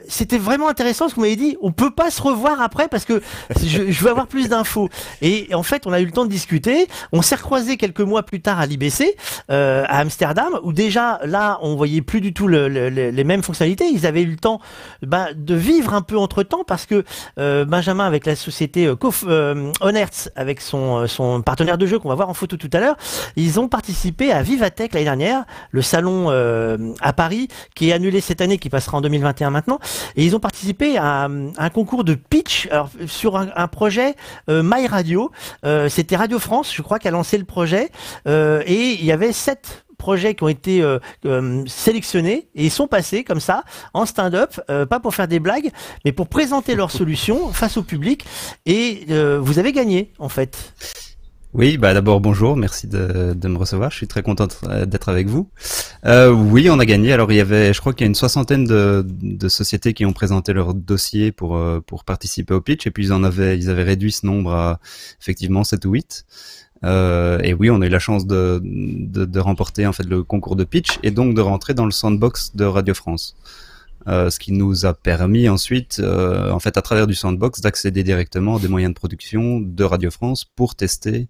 c'était vraiment intéressant ce que vous m'avez dit, on peut pas se revoir après parce que je, veux avoir plus d'infos. Et en fait, on a eu le temps de discuter, on s'est recroisé quelques mois plus tard à l'IBC, à Amsterdam, où déjà là, on voyait plus du tout les mêmes fonctionnalités, ils avaient eu le temps bah, de vivre un peu entre temps parce que euh, Benjamin avec la société euh, euh avec son, euh, son partenaire de jeu qu'on va voir en photo tout à l'heure, ils ont participé à Vivatech l'année dernière, le salon à Paris qui est annulé cette année, qui passera en 2021 maintenant, et ils ont participé à, un concours de pitch alors, sur un, projet My Radio. C'était Radio France, je crois, qui a lancé le projet, et il y avait sept projets qui ont été euh, euh, sélectionnés et ils sont passés comme ça en stand-up, euh, pas pour faire des blagues, mais pour présenter leurs (laughs) solutions face au public. Et vous avez gagné en fait. Oui, bah d'abord bonjour, merci de, de, me recevoir. Je suis très content d'être avec vous. Oui, on a gagné. Alors il y avait, je crois qu'il y a une soixantaine de, de, sociétés qui ont présenté leur dossier pour pour participer au pitch, et puis ils en avaient, ils avaient réduit ce nombre à effectivement 7 ou 8. Euh, et oui, on a eu la chance de, de, de, remporter en fait le concours de pitch et donc de rentrer dans le sandbox de Radio France. Euh, ce qui nous a permis ensuite, euh, en fait, à travers du sandbox, d'accéder directement à des moyens de production de Radio France pour tester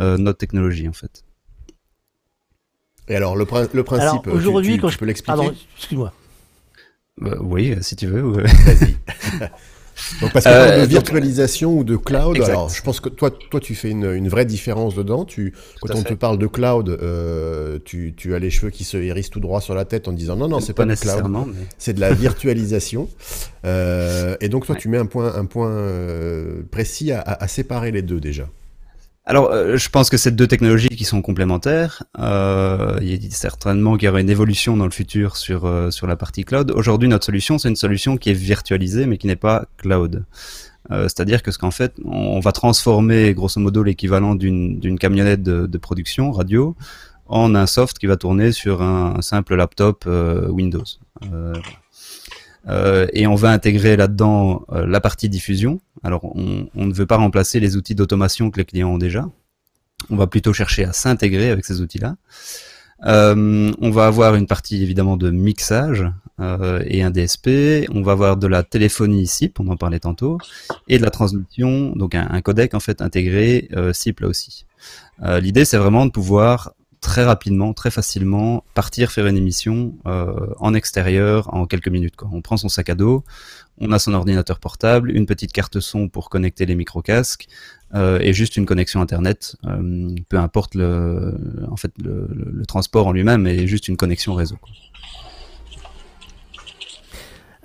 euh, notre technologie, en fait. Et alors, le, le principe, aujourd'hui, quand je peux l'expliquer? excuse-moi. Euh, oui, si tu veux. Vas-y. (laughs) Donc parce que euh, de virtualisation ou de cloud, alors je pense que toi, toi tu fais une, une vraie différence dedans. Tu, quand on te parle de cloud, euh, tu, tu, as les cheveux qui se hérissent tout droit sur la tête en disant non non c'est pas, pas du cloud, c'est de la virtualisation. euh, et donc toi tu mets un point, un point euh, précis à, à, séparer les deux déjà. Alors, euh, je pense que c'est deux technologies qui sont complémentaires. Euh, il y a certainement qu'il y aura une évolution dans le futur sur euh, sur la partie cloud. Aujourd'hui, notre solution, c'est une solution qui est virtualisée, mais qui n'est pas cloud. Euh, c'est-à-dire que ce qu'en fait, on va transformer grosso modo l'équivalent d'une d'une camionnette de, production radio en un soft qui va tourner sur un simple laptop Windows. Euh, et on va intégrer là-dedans euh, la partie diffusion. Alors, on, ne veut pas remplacer les outils d'automation que les clients ont déjà. On va plutôt chercher à s'intégrer avec ces outils-là. Euh, on va avoir une partie évidemment de mixage et un DSP. On va avoir de la téléphonie SIP, on en parlait tantôt, et de la transmission, donc un, un codec en fait intégré SIP là aussi. L'idée c'est vraiment de pouvoir très rapidement, très facilement partir faire une émission euh, en extérieur en quelques minutes. Quoi. On prend son sac à dos, on a son ordinateur portable, une petite carte son pour connecter les micro-casques euh, et juste une connexion internet. Euh, peu importe le, en fait le, transport en lui-même, mais juste une connexion réseau.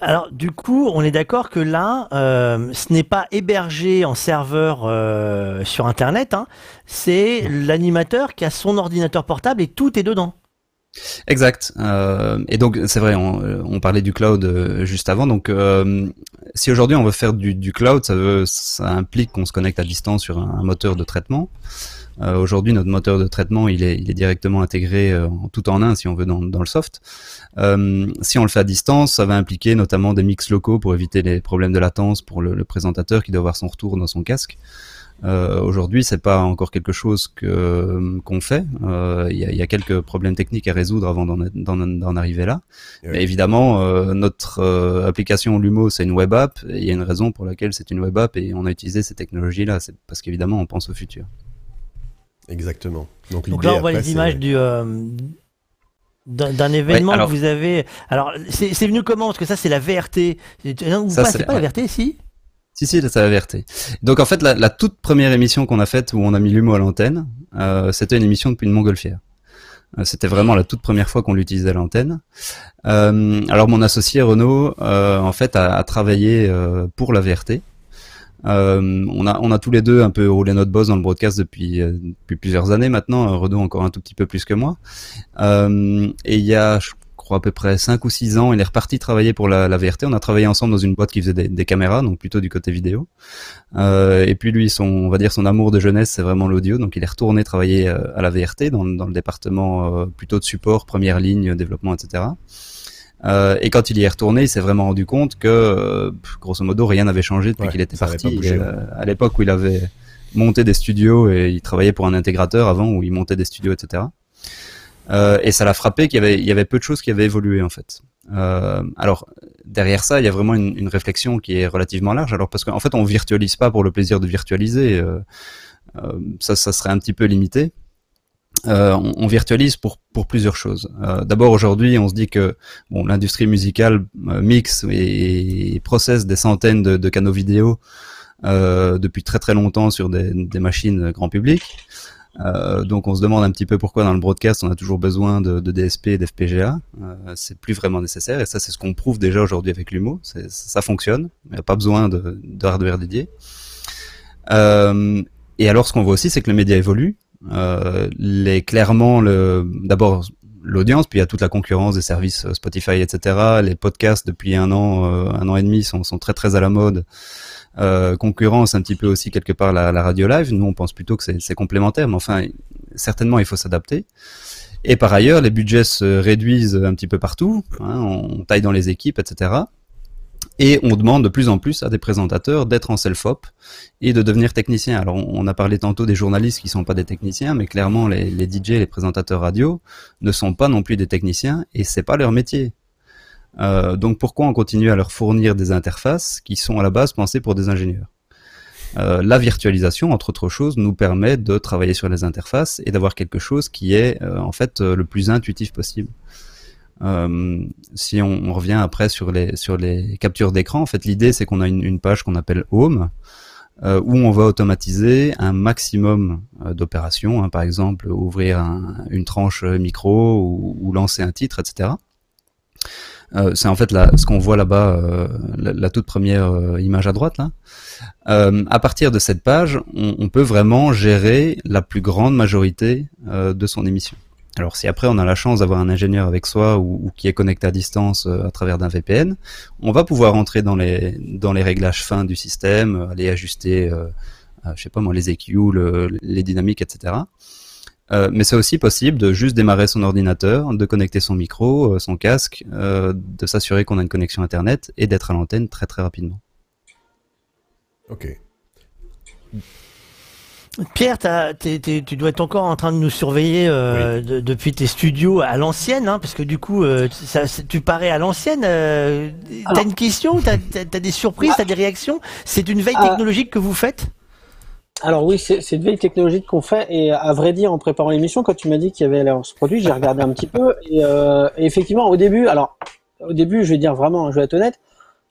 Alors du coup, on est d'accord que là, euh, ce n'est pas hébergé en serveur euh, sur Internet, hein, c'est l'animateur qui a son ordinateur portable et tout est dedans. Exact. Euh, et donc c'est vrai, on, on, parlait du cloud juste avant. Donc si aujourd'hui on veut faire du, du cloud, ça, veut, ça implique qu'on se connecte à distance sur un, un moteur de traitement. Euh, Aujourd'hui, notre moteur de traitement, il est, il est directement intégré euh, tout en un, si on veut, dans, dans le soft. Euh, si on le fait à distance, ça va impliquer notamment des mix locaux pour éviter les problèmes de latence pour le, le présentateur qui doit avoir son retour dans son casque. Euh, Aujourd'hui, c'est pas encore quelque chose que qu'on fait. Il euh, y, a, y, a, quelques problèmes techniques à résoudre avant d'en arriver là. Oui. Mais évidemment, euh, notre application Lumo, c'est une web app. Il y a une raison pour laquelle c'est une web app et on a utilisé ces technologies-là. C'est parce qu'évidemment, on pense au futur. Exactement. Donc, Donc là, on voit les images du euh, d'un événement ouais, alors, que vous avez. Alors, c'est venu comment? Parce que ça, c'est la VRT. Ou ça, c'est pas la VRT, si? Si, si, c'est la VRT. Donc en fait, la, la toute première émission qu'on a faite où on a mis l'humo à l'antenne, euh, c'était une émission depuis une montgolfière. Euh, c'était vraiment la toute première fois qu'on l'utilisait à l'antenne. Euh, alors mon associé Renaud, euh, en fait, a, a travaillé euh, pour la VRT. On, a, on a tous les deux un peu roulé notre boss dans le broadcast depuis, depuis plusieurs années maintenant. Renaud encore un tout petit peu plus que moi. et il y a, je crois à peu près 5 ou 6 ans, il est reparti travailler pour la, VRT. On a travaillé ensemble dans une boîte qui faisait des, des caméras, donc plutôt du côté vidéo. Euh, et puis lui, son, on va dire son amour de jeunesse, c'est vraiment l'audio. Donc il est retourné travailler euh, à la VRT dans, dans le département euh, plutôt de support, première ligne, développement, etc. Euh, et quand il y est retourné, il s'est vraiment rendu compte que, euh, grosso modo, rien n'avait changé depuis ouais, qu'il était parti. Bougé, et, ouais. à l'époque où il avait monté des studios et il travaillait pour un intégrateur avant où il montait des studios, etc. Euh, et ça l'a frappé qu'il y avait, il y avait peu de choses qui avaient évolué en fait. Euh, alors derrière ça, il y a vraiment une, une, réflexion qui est relativement large. Alors parce qu'en fait, on virtualise pas pour le plaisir de virtualiser. Euh, euh ça, ça serait un petit peu limité. Euh, on, virtualise pour plusieurs choses. Euh, D'abord aujourd'hui, on se dit que l'industrie musicale mixe et, et, processe des centaines de, canaux vidéo depuis très très longtemps sur des, machines grand public. Euh, donc on se demande un petit peu pourquoi dans le broadcast on a toujours besoin de, DSP et d'FPGA. Euh, c'est plus vraiment nécessaire et ça c'est ce qu'on prouve déjà aujourd'hui avec l'humo. Ça fonctionne, il n'y a pas besoin de, de hardware dédié. Euh, et alors ce qu'on voit aussi c'est que le média évolue. Euh, les, clairement, le, d'abord l'audience, puis il y a toute la concurrence des services Spotify, etc. Les podcasts depuis un an, euh, un an et demi sont, sont très très à la mode euh, concurrence un petit peu aussi quelque part la, la radio live. Nous, on pense plutôt que c'est complémentaire, mais enfin, certainement, il faut s'adapter. Et par ailleurs, les budgets se réduisent un petit peu partout. Hein, on taille dans les équipes, etc. Et on demande de plus en plus à des présentateurs d'être en self-op et de devenir technicien. Alors on a parlé tantôt des journalistes qui sont pas des techniciens, mais clairement les, les DJ, les présentateurs radio ne sont pas non plus des techniciens et c'est pas leur métier. Euh, donc pourquoi on continue à leur fournir des interfaces qui sont à la base pensées pour des ingénieurs? Euh, La virtualisation, entre autres choses, nous permet de travailler sur les interfaces et d'avoir quelque chose qui est euh, en fait le plus intuitif possible. Euh, si on, on, revient après sur les sur les captures d'écran, en fait, l'idée c'est qu'on a une, une page qu'on appelle Home, euh, où on va automatiser un maximum euh, d'opérations, hein, par exemple ouvrir un, une tranche micro ou, ou, lancer un titre, etc. Euh, c'est en fait ce qu'on voit là-bas, euh, la, la, toute première image à droite là. à partir de cette page, on, on, peut vraiment gérer la plus grande majorité de son émission. Alors si après on a la chance d'avoir un ingénieur avec soi ou, qui est connecté à distance euh, à travers d'un VPN, on va pouvoir entrer dans les réglages fins du système, euh, aller ajuster, euh, sais pas moi, les EQ, le, les dynamiques, etc. Mais c'est aussi possible de juste démarrer son ordinateur, de connecter son micro, son casque, de s'assurer qu'on a une connexion internet et d'être à l'antenne très très rapidement. Ok. Pierre, tu dois être encore en train de nous surveiller euh, oui. de, depuis tes studios à l'ancienne, hein, parce que du coup, euh, ça, tu parais à l'ancienne. Euh, t'as une question T'as as, des surprises T'as des réactions? C'est une veille technologique que vous faites? Alors oui, c'est une veille technologique qu'on fait et à vrai dire, en préparant l'émission, quand tu m'as dit qu'il y avait ce produit, j'ai regardé un petit peu et, euh, et, effectivement, au début, alors au début, je vais dire vraiment, je vais être honnête,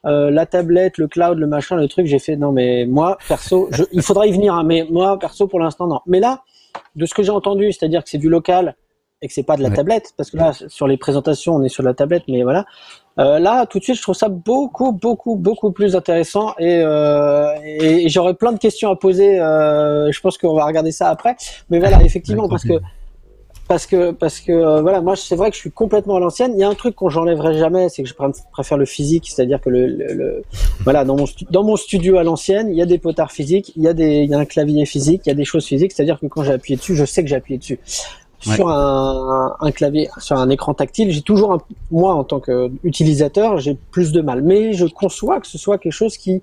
euh, la tablette, le cloud, le machin, le truc, j'ai fait non mais moi perso, je, il faudra y venir, hein, mais moi perso pour l'instant non. Mais là, de ce que j'ai entendu, c'est-à-dire que c'est du local et que c'est pas de la ouais. tablette, parce que là sur les présentations on est sur la tablette, mais voilà. Euh, là tout de suite je trouve ça beaucoup beaucoup beaucoup plus intéressant et, euh, et, et j'aurais plein de questions à poser. Euh, je pense qu'on va regarder ça après, mais voilà effectivement parce que parce que parce que euh, voilà moi c'est vrai que je suis complètement à l'ancienne. Il y a un truc qu'on j'enlèverai jamais c'est que je préfère le physique c'est-à-dire que le, le, le, voilà dans mon dans mon studio à l'ancienne il y a des potards physiques il y a des il y a un clavier physique il y a des choses physiques c'est-à-dire que quand j'ai appuyé dessus je sais que j'ai appuyé dessus. Ouais. sur un, un, clavier sur un écran tactile j'ai toujours un, moi en tant qu'utilisateur j'ai plus de mal. Mais je conçois que ce soit quelque chose qui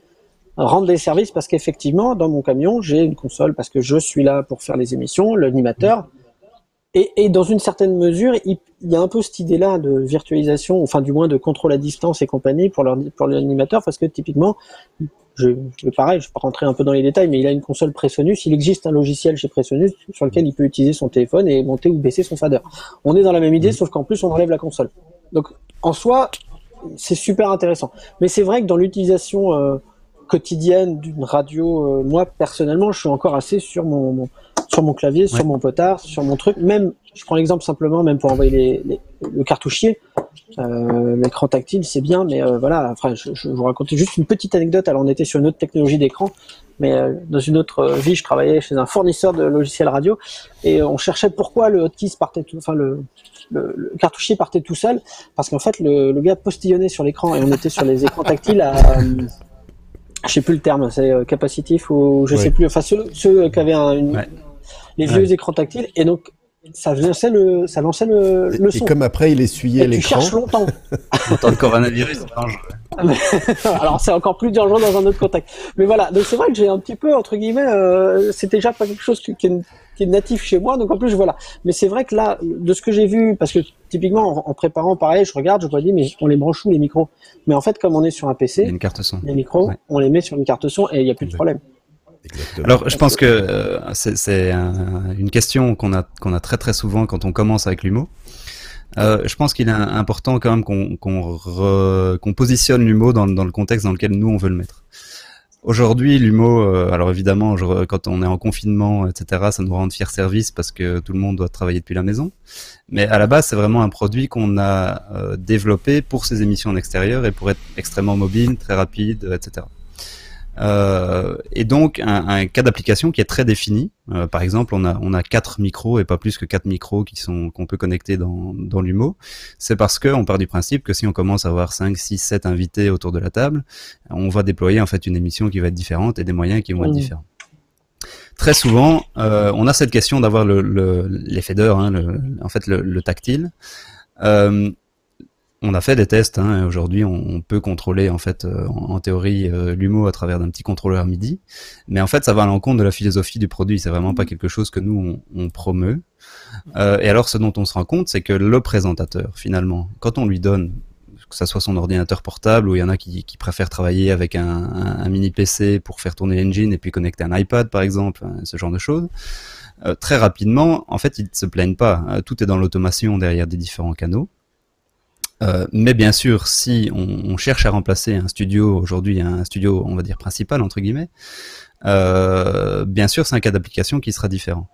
rende des services parce qu'effectivement dans mon camion j'ai une console parce que je suis là pour faire les émissions l'animateur. Mmh et, et, dans une certaine mesure, il, il, y a un peu cette idée-là de virtualisation, enfin du moins de contrôle à distance et compagnie pour pour l'animateur, parce que typiquement, je, je pareil, je vais pas rentrer un peu dans les détails, mais il a une console Presonus, il existe un logiciel chez Presonus sur lequel il peut utiliser son téléphone et monter ou baisser son fader. On est dans la même idée, sauf qu'en plus on enlève la console. Donc en soi, c'est super intéressant. Mais c'est vrai que dans l'utilisation euh, quotidienne d'une radio, euh, moi personnellement, je suis encore assez sur mon, mon sur mon clavier, ouais. sur mon potard, sur mon truc. Même, je prends l'exemple simplement, même pour envoyer les, les, le cartouchier, euh, l'écran tactile, c'est bien, mais euh, voilà. Enfin, je, je, vous racontais juste une petite anecdote. Alors, on était sur une autre technologie d'écran, mais euh, dans une autre vie, je travaillais chez un fournisseur de logiciels radio et on cherchait pourquoi le hotkey partait tout, enfin le, le, le, cartouchier partait tout seul, parce qu'en fait, le, le, gars postillonnait sur l'écran et on était sur les écrans tactiles à je sais plus le terme, c'est capacitif ou je oui. sais plus. Enfin, ceux, ceux qui avaient un, une, ouais les vieux ouais. écrans tactiles et donc ça lançait le, ça lançait le, le et son. Et comme après il essuyait l'écran. Tu cherches longtemps. (laughs) Autant le coronavirus, (laughs) Alors c'est encore plus dangereux dans un autre contact. Mais voilà, donc c'est vrai que j'ai un petit peu entre guillemets, euh, c'est déjà pas quelque chose qui, qui, est, qui, est, natif chez moi, donc en plus voilà. Mais c'est vrai que là, de ce que j'ai vu, parce que typiquement en, en, préparant pareil, je regarde, je me dis mais on les branche où les micros? Mais en fait comme on est sur un PC, une carte son. les micros, ouais. on les met sur une carte son et il n'y a plus de problème. Alors, je pense que euh, c'est un, une question qu'on a, très très souvent quand on commence avec l'humour. Euh, je pense qu'il est important quand même qu'on qu positionne l'humour dans, le contexte dans lequel nous on veut le mettre. Aujourd'hui, l'humour, euh, alors évidemment, quand on est en confinement, etc., ça nous rend de fiers service parce que tout le monde doit travailler depuis la maison. Mais à la base, c'est vraiment un produit qu'on a euh, développé pour ces émissions en extérieur et pour être extrêmement mobile, très rapide, etc. Euh, et donc un, un cas d'application qui est très défini. Euh, par exemple, on a on a quatre micros et pas plus que quatre micros qui sont qu'on peut connecter dans dans l'humo. C'est parce que on part du principe que si on commence à avoir 5, 6, 7 invités autour de la table, on va déployer en fait une émission qui va être différente et des moyens qui vont être différents. Très souvent, euh, on a cette question d'avoir le, le, les faders, hein, le, en fait le, le tactile. Euh, on a fait des tests. Hein, Aujourd'hui, on, peut contrôler en fait, euh, en, théorie, euh, l'humo à travers d'un petit contrôleur MIDI. Mais en fait, ça va à l'encontre de la philosophie du produit. C'est vraiment pas quelque chose que nous on, on promeut. Euh, et alors, ce dont on se rend compte, c'est que le présentateur, finalement, quand on lui donne que ça soit son ordinateur portable ou il y en a qui, qui préfèrent travailler avec un, un, mini PC pour faire tourner l'engine et puis connecter un iPad par exemple, hein, ce genre de choses. Euh, très rapidement, en fait, ils ne se plaignent pas. tout est dans l'automation derrière des différents canaux. Euh, mais bien sûr, si on, cherche à remplacer un studio aujourd'hui, un studio, on va dire principal entre guillemets, euh, bien sûr, c'est un cas d'application qui sera différent.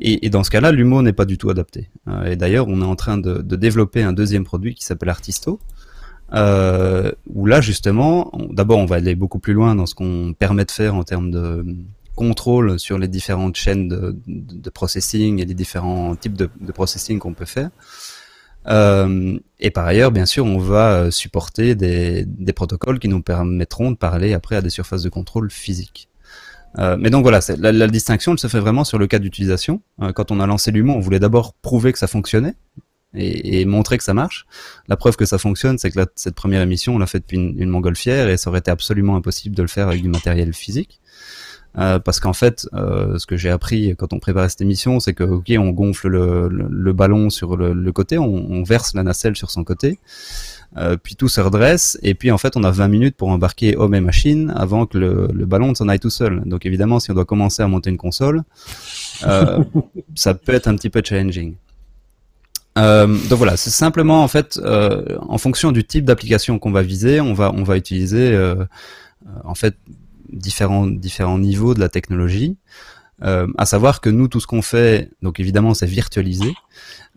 Et, dans ce cas-là, l'humo n'est pas du tout adapté. Euh, et d'ailleurs, on est en train de, développer un deuxième produit qui s'appelle Artisto, où là justement, d'abord, on va aller beaucoup plus loin dans ce qu'on permet de faire en termes de contrôle sur les différentes chaînes de, processing et les différents types de, de processing qu'on peut faire. Euh, et par ailleurs, bien sûr, on va euh, supporter des, protocoles qui nous permettront de parler après à des surfaces de contrôle physiques. Euh, mais donc voilà, la, la, distinction elle se fait vraiment sur le cas d'utilisation. Quand on a lancé l'humour, on voulait d'abord prouver que ça fonctionnait et, montrer que ça marche. La preuve que ça fonctionne, c'est que cette première émission, on l'a fait depuis une, une montgolfière et ça aurait été absolument impossible de le faire avec du matériel physique. Euh, parce qu'en fait, euh, ce que j'ai appris quand on préparait cette émission, c'est que ok, on gonfle le, le, ballon sur le, le côté, on, on, verse la nacelle sur son côté, euh, puis tout se redresse, et puis en fait, on a 20 minutes pour embarquer homme et machine avant que le, ballon s'en aille tout seul. Donc évidemment, si on doit commencer à monter une console, (laughs) ça peut être un petit peu challenging. Euh, donc voilà, c'est simplement en fait, en fonction du type d'application qu'on va viser, on va on va utiliser en fait différents, différents niveaux de la technologie. Euh, à savoir que nous, tout ce qu'on fait, donc évidemment, c'est virtualisé.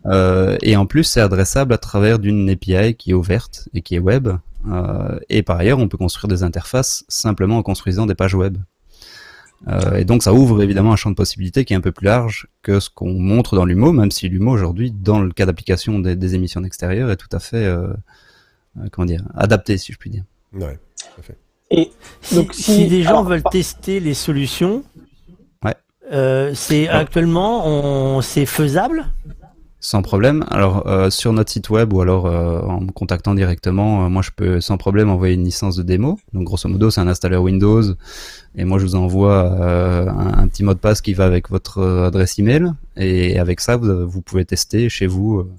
Euh, et en plus, c'est adressable à travers d'une API qui est ouverte et qui est web. Euh, et par ailleurs, on peut construire des interfaces simplement en construisant des pages web. Euh, et donc, ça ouvre évidemment un champ de possibilités qui est un peu plus large que ce qu'on montre dans l'UMO, même si l'UMO aujourd'hui, dans le cas d'application des, émissions extérieures, est tout à fait, comment dire, adapté, si je puis dire. Ouais, tout à fait. Et si, donc, si, des gens veulent tester les solutions, ouais. euh, c'est actuellement, on, c'est faisable? Sans problème. Alors euh, sur notre site web ou alors euh, en me contactant directement, euh, moi je peux sans problème envoyer une licence de démo. Donc grosso modo c'est un installeur Windows et moi je vous envoie euh, un, un, petit mot de passe qui va avec votre adresse email et avec ça vous, vous pouvez tester chez vous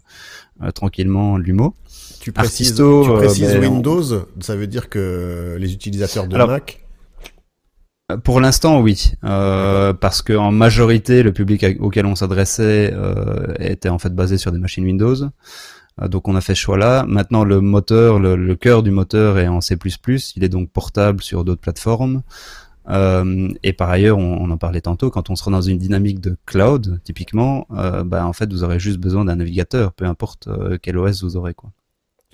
tranquillement l'humo. Tu précises, tu euh, précises Windows, ça veut dire que les utilisateurs de Mac pour l'instant, oui, euh, parce que en majorité, le public auquel on s'adressait euh, était en fait basé sur des machines Windows. Euh, donc, on a fait ce choix-là. Maintenant, le moteur, le, le, cœur du moteur est en C++. Il est donc portable sur d'autres plateformes. Et par ailleurs, on, on, en parlait tantôt, quand on sera dans une dynamique de cloud, typiquement, bah, en fait, vous aurez juste besoin d'un navigateur, peu importe quel OS vous aurez, quoi.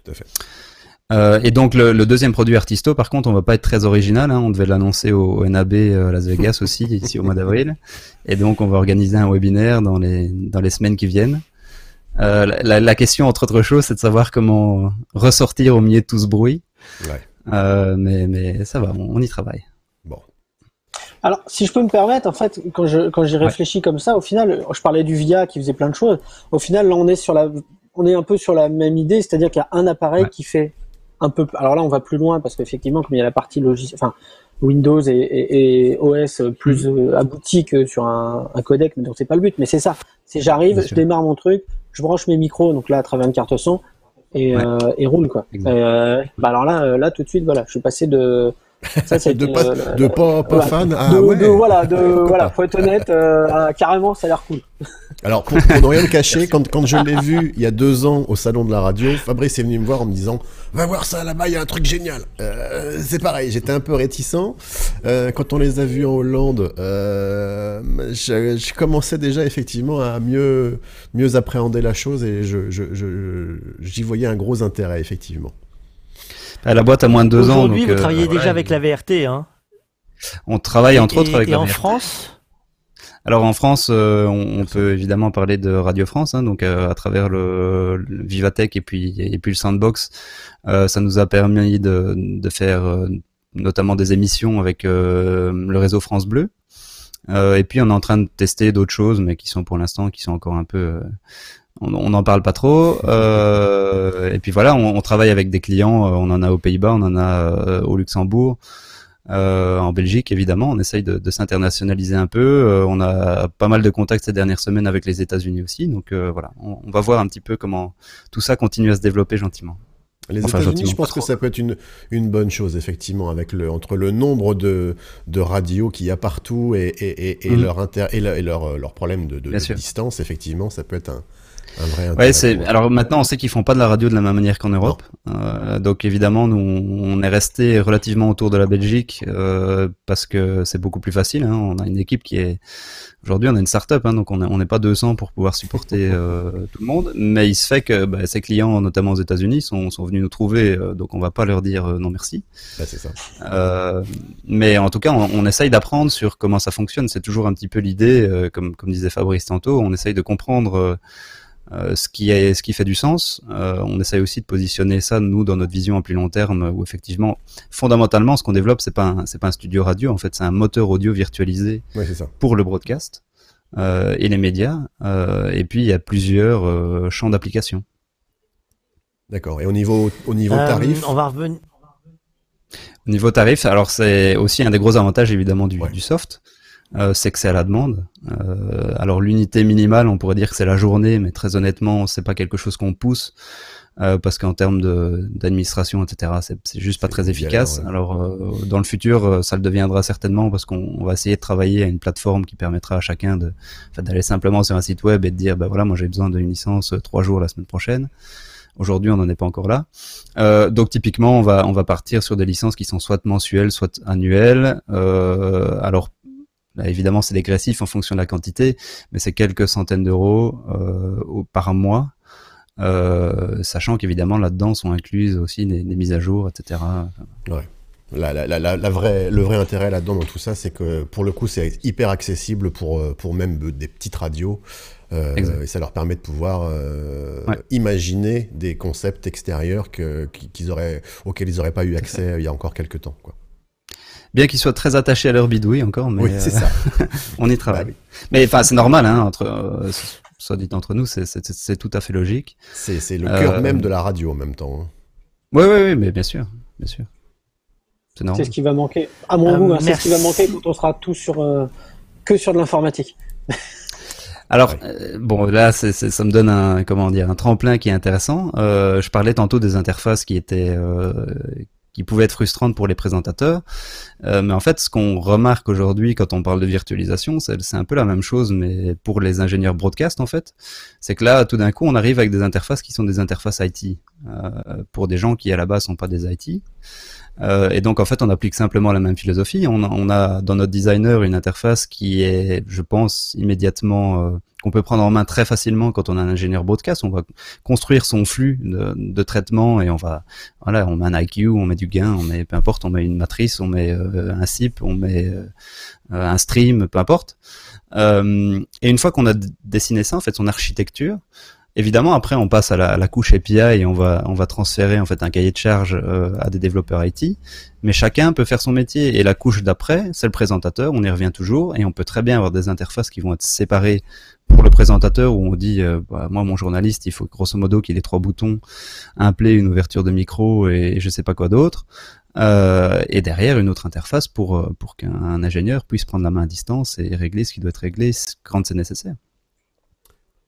Tout à fait. Euh, et donc le, le, deuxième produit Artisto, par contre, on va pas être très original. Hein, on devait l'annoncer au, NAB euh, Las Vegas (laughs) aussi ici au mois d'avril. Et donc on va organiser un webinaire dans les dans les semaines qui viennent. Euh, la, la, question, entre autres choses, c'est de savoir comment ressortir au milieu de tout ce bruit. Ouais. Euh, mais mais ça va, on, on, y travaille. Bon. Alors, si je peux me permettre, en fait, quand je quand j'y réfléchis ouais. comme ça, au final, je parlais du VIA qui faisait plein de choses. Au final, là, on est sur la on est un peu sur la même idée, c'est-à-dire qu'il y a un appareil ouais. qui fait un peu. Alors là, on va plus loin parce qu'effectivement, comme il y a la partie logicielle, enfin Windows et, et, et OS plus mmh. abouti que sur un, un codec, mais donc c'est pas le but. Mais c'est ça. C'est j'arrive, je démarre mon truc, je branche mes micros, donc là à travers une carte son et, ouais. euh, et roule quoi. Euh, bah alors là, là tout de suite, voilà, je suis passé de ça, (laughs) de pas, euh, de pas, fan à de, ouais. de, voilà, de, voilà, faut être honnête, euh, carrément, ça a l'air cool. (laughs) Alors, pour, pour ne rien le cacher, quand, quand je l'ai vu il y a deux ans au salon de la radio, Fabrice est venu me voir en me disant Va voir ça là-bas, il y a un truc génial. Euh, c'est pareil, j'étais un peu réticent. Euh, quand on les a vus en Hollande, je, je, commençais déjà effectivement à mieux, mieux appréhender la chose et je, je, je, j'y voyais un gros intérêt, effectivement. La boîte a moins de deux ans. Aujourd'hui, vous euh, travaillez déjà ouais, avec la VRT. Hein. On travaille entre et, autres avec et la en VRT. France? Alors en France, euh, on, on, peut évidemment parler de Radio France, hein, donc euh, à travers le, le, Vivatech et puis et puis le Sandbox, euh, ça nous a permis de, de faire notamment des émissions avec le réseau France Bleu. et puis on est en train de tester d'autres choses, mais qui sont pour l'instant qui sont encore un peu on n'en parle pas trop. Euh, et puis voilà, on, on, travaille avec des clients. euh, On en a aux Pays-Bas, on en a euh, au Luxembourg, euh, en Belgique évidemment. On essaye de, de s'internationaliser un peu. Euh, on a pas mal de contacts ces dernières semaines avec les États-Unis aussi. Donc voilà, on, on va voir un petit peu comment tout ça continue à se développer gentiment. Les Enfin, États-Unis, je pense que ça peut être une, une bonne chose, effectivement, avec le, entre le nombre de, de radios qu'il y a partout et, et, et, et Mhm. leur, inter, et, leur, et leur, leur problème de, de- distance, effectivement, ça peut être un, un vrai intérêt. Ouais, c'est pour eux. alors maintenant on sait qu'ils font pas de la radio de la même manière qu'en Europe. Euh, donc évidemment nous on est resté relativement autour de la Belgique euh, parce que c'est beaucoup plus facile. Hein. On a une équipe qui est aujourd'hui on a une start-up hein, donc on est- on n'est pas 200 pour pouvoir supporter euh, tout le monde. Mais il se fait que bah, ces clients notamment aux États-Unis sont, sont venus nous trouver donc on va pas leur dire non merci. Bah, c'est ça. Mais en tout cas, on, on essaye d'apprendre sur comment ça fonctionne. C'est toujours un petit peu l'idée, comme, comme disait Fabrice tantôt, on essaye de comprendre euh, ce qui est, ce qui fait du sens. Euh, on essaye aussi de positionner ça nous dans notre vision à plus long terme, où effectivement, fondamentalement, ce qu'on développe, c'est pas un, c'est pas un studio radio. En fait, c'est un moteur audio virtualisé Ouais, c'est ça. pour le broadcast euh, et les médias. Euh, et puis il y a plusieurs euh, champs d'application. D'accord. Et au niveau, au niveau Euh, tarif, on va revenir. Au niveau tarif, alors c'est aussi un des gros avantages évidemment du, Ouais. du soft, euh, c'est que c'est à la demande. Euh, alors l'unité minimale, on pourrait dire que c'est la journée, mais très honnêtement, c'est pas quelque chose qu'on pousse euh, parce qu'en termes de- d'administration, etc., c'est c'est juste pas très efficace. ouais. Alors euh, dans le futur, ça le deviendra certainement parce qu'on on va essayer de travailler à une plateforme qui permettra à chacun de d'aller simplement sur un site web et de dire, ben voilà, moi j'ai besoin d'une licence trois jours la semaine prochaine. Aujourd'hui, on n'en est pas encore là. Euh, donc typiquement, on va on va partir sur des licences qui sont soit mensuelles, soit annuelles. Euh, alors là, évidemment, c'est dégressif en fonction de la quantité, mais c'est quelques centaines d'euros euh, par mois. Euh, sachant qu'évidemment là-dedans sont incluses aussi des, des mises à jour, etc. la, la, la, la, la vraie, le vrai intérêt là-dedans dans tout ça, c'est que pour le coup, c'est hyper accessible pour, euh, pour même des petites radios. Euh, et ça leur permet de pouvoir euh, Ouais. imaginer des concepts extérieurs que, qu'ils auraient, auxquels ils n'auraient pas eu accès il y a encore quelques temps. Quoi. Bien qu'ils soient très attachés à leur bidouille encore, mais oui, c'est euh, ça. (laughs) on y travaille. Bah Mais enfin, c'est normal, hein, entre, euh, soit dit entre nous, c'est- c'est c'est tout à fait logique. C'est, c'est le Euh, cœur même de la radio en même temps. hein. Oui, oui, oui, mais bien sûr, bien sûr. C'est ce qui va manquer. À mon Euh, goût, hein, c'est ce qui va manquer quand on sera tous sur euh, que sur de l'informatique. (laughs) Alors, Ouais. euh, bon, là, c'est c'est- ça me donne un, comment dire, un tremplin qui est intéressant. Euh, je parlais tantôt des interfaces qui étaient, euh, qui pouvaient être frustrantes pour les présentateurs. Euh, mais en fait, ce qu'on remarque aujourd'hui quand on parle de virtualisation, c'est c'est un peu la même chose, mais pour les ingénieurs broadcast, en fait. C'est que là, tout d'un coup, on arrive avec des interfaces qui sont des interfaces IT. Euh, pour des gens qui, à la base, sont pas des IT. Euh, et donc en fait, on applique simplement la même philosophie. On on a dans notre designer une interface qui est, je pense, immédiatement euh, qu'on peut prendre en main très facilement quand on a un ingénieur broadcast. On va construire son flux de, de traitement et on va, voilà, on met un IQ, on met du gain, on met peu importe, on met une matrice, on met euh, un SIP, on met euh, un stream, peu importe. Euh, et une fois qu'on a dessiné ça, en fait, son architecture. Évidemment, après, on passe à la, couche API et on va, on va transférer en fait un cahier de charge euh, à des développeurs IT. Mais chacun peut faire son métier. Et la couche d'après, c'est le présentateur. On y revient toujours. Et on peut très bien avoir des interfaces qui vont être séparées pour le présentateur où on dit, euh, bah, moi, mon journaliste, il faut grosso modo qu'il ait trois boutons, un play, une ouverture de micro et, je sais pas quoi d'autre. Euh, et derrière, une autre interface pour, euh, pour qu'un ingénieur puisse prendre la main à distance et régler ce qui doit être réglé quand c'est nécessaire.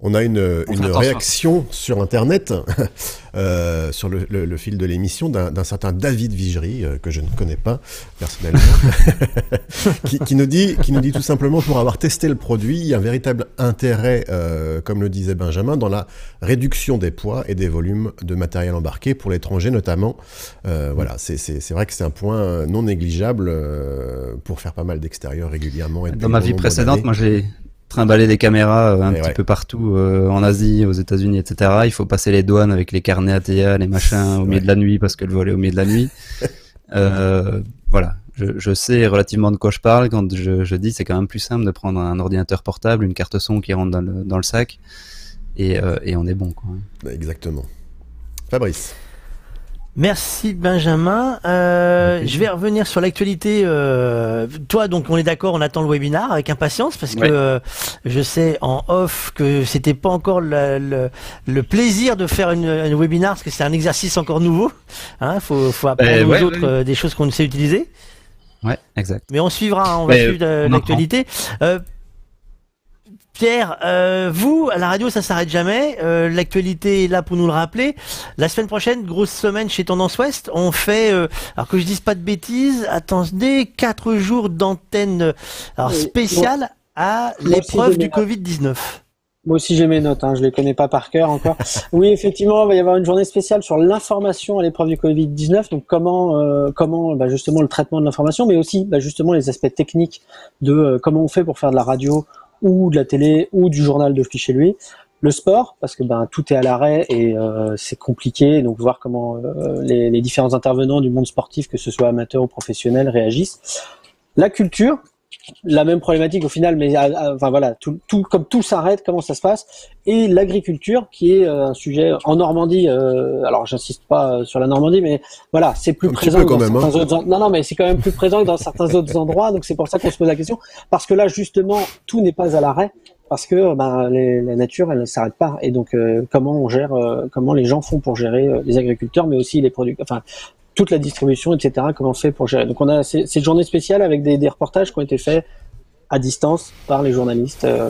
On a une, On réaction sur Internet, (laughs) euh, sur le, le- le fil de l'émission, d'un certain David Vigery, euh, que je ne connais pas personnellement, (laughs) qui, qui nous dit, qui nous dit tout simplement pour avoir testé le produit, il y a un véritable intérêt, euh, comme le disait Benjamin, dans la réduction des poids et des volumes de matériel embarqué pour l'étranger notamment. Voilà, c'est- vrai que c'est un point non négligeable pour faire pas mal d'extérieur régulièrement. Et Dans ma vie précédente, moi j'ai trimballé des caméras euh, un Et petit ouais. peu partout euh, en Asie, aux États-Unis, etc. Il faut passer les douanes avec les carnets ATA, les machins au milieu Ouais. de la nuit parce que le vol est au milieu de la nuit. (laughs) euh, voilà, je, je sais relativement de quoi je parle quand je, je dis c'est quand même plus simple de prendre un ordinateur portable, une carte son qui rentre dans le, dans le sac et, euh, et on est bon. Quoi. Exactement. Fabrice. Merci Benjamin. Euh, je vais revenir sur l'actualité. Euh, toi, donc, on est d'accord, on attend le webinar avec impatience parce que euh, je sais en off que c'était pas encore le, le, plaisir de faire une, un webinar parce que c'est un exercice encore nouveau. Hein, faut, faut apprendre eh aux autres euh, des choses qu'on ne sait utiliser. Ouais, exact. Mais on suivra, on va suivre l'actualité. Pierre, euh, vous, à la radio, ça s'arrête jamais. Euh, l'actualité est là pour nous le rappeler. La semaine prochaine, grosse semaine chez Tendance Ouest. On fait, euh, alors que je dise pas de bêtises, attendez, quatre jours d'antenne alors spéciale à l'épreuve du Covid-19. Moi aussi j'ai mes notes, hein, je les connais pas par cœur encore. (laughs) oui, effectivement, il va y avoir une journée spéciale sur l'information à l'épreuve du Covid-19, donc comment, comment bah, justement le traitement de l'information, mais aussi bah, justement les aspects techniques de comment on fait pour faire de la radio ou de la télé ou du journal de chez lui. Le sport, parce que ben tout est à l'arrêt et euh, c'est compliqué, donc voir comment euh, les, les, différents intervenants du monde sportif, que ce soit amateur ou professionnel, réagissent. La culture, la même problématique au final, mais euh, euh, enfin voilà, tout, tout comme tout s'arrête, comment ça se passe Et l'agriculture, qui est euh, un sujet en Normandie. Euh, alors, j'insiste pas sur la Normandie, mais voilà, c'est plus présent dans certains hein. autres. Non, non, mais c'est quand même plus présent que dans certains autres endroits. Donc c'est pour ça qu'on se pose la question, parce que là, justement, tout n'est pas à l'arrêt, parce que les, la nature, elle ne s'arrête pas. Et donc, comment on gère, comment les gens font pour gérer les agriculteurs, mais aussi les producteurs, enfin toute la distribution, etc. Comment on fait pour gérer. Donc on a cette journée spéciale avec des, des, reportages qui ont été faits à distance par les journalistes euh,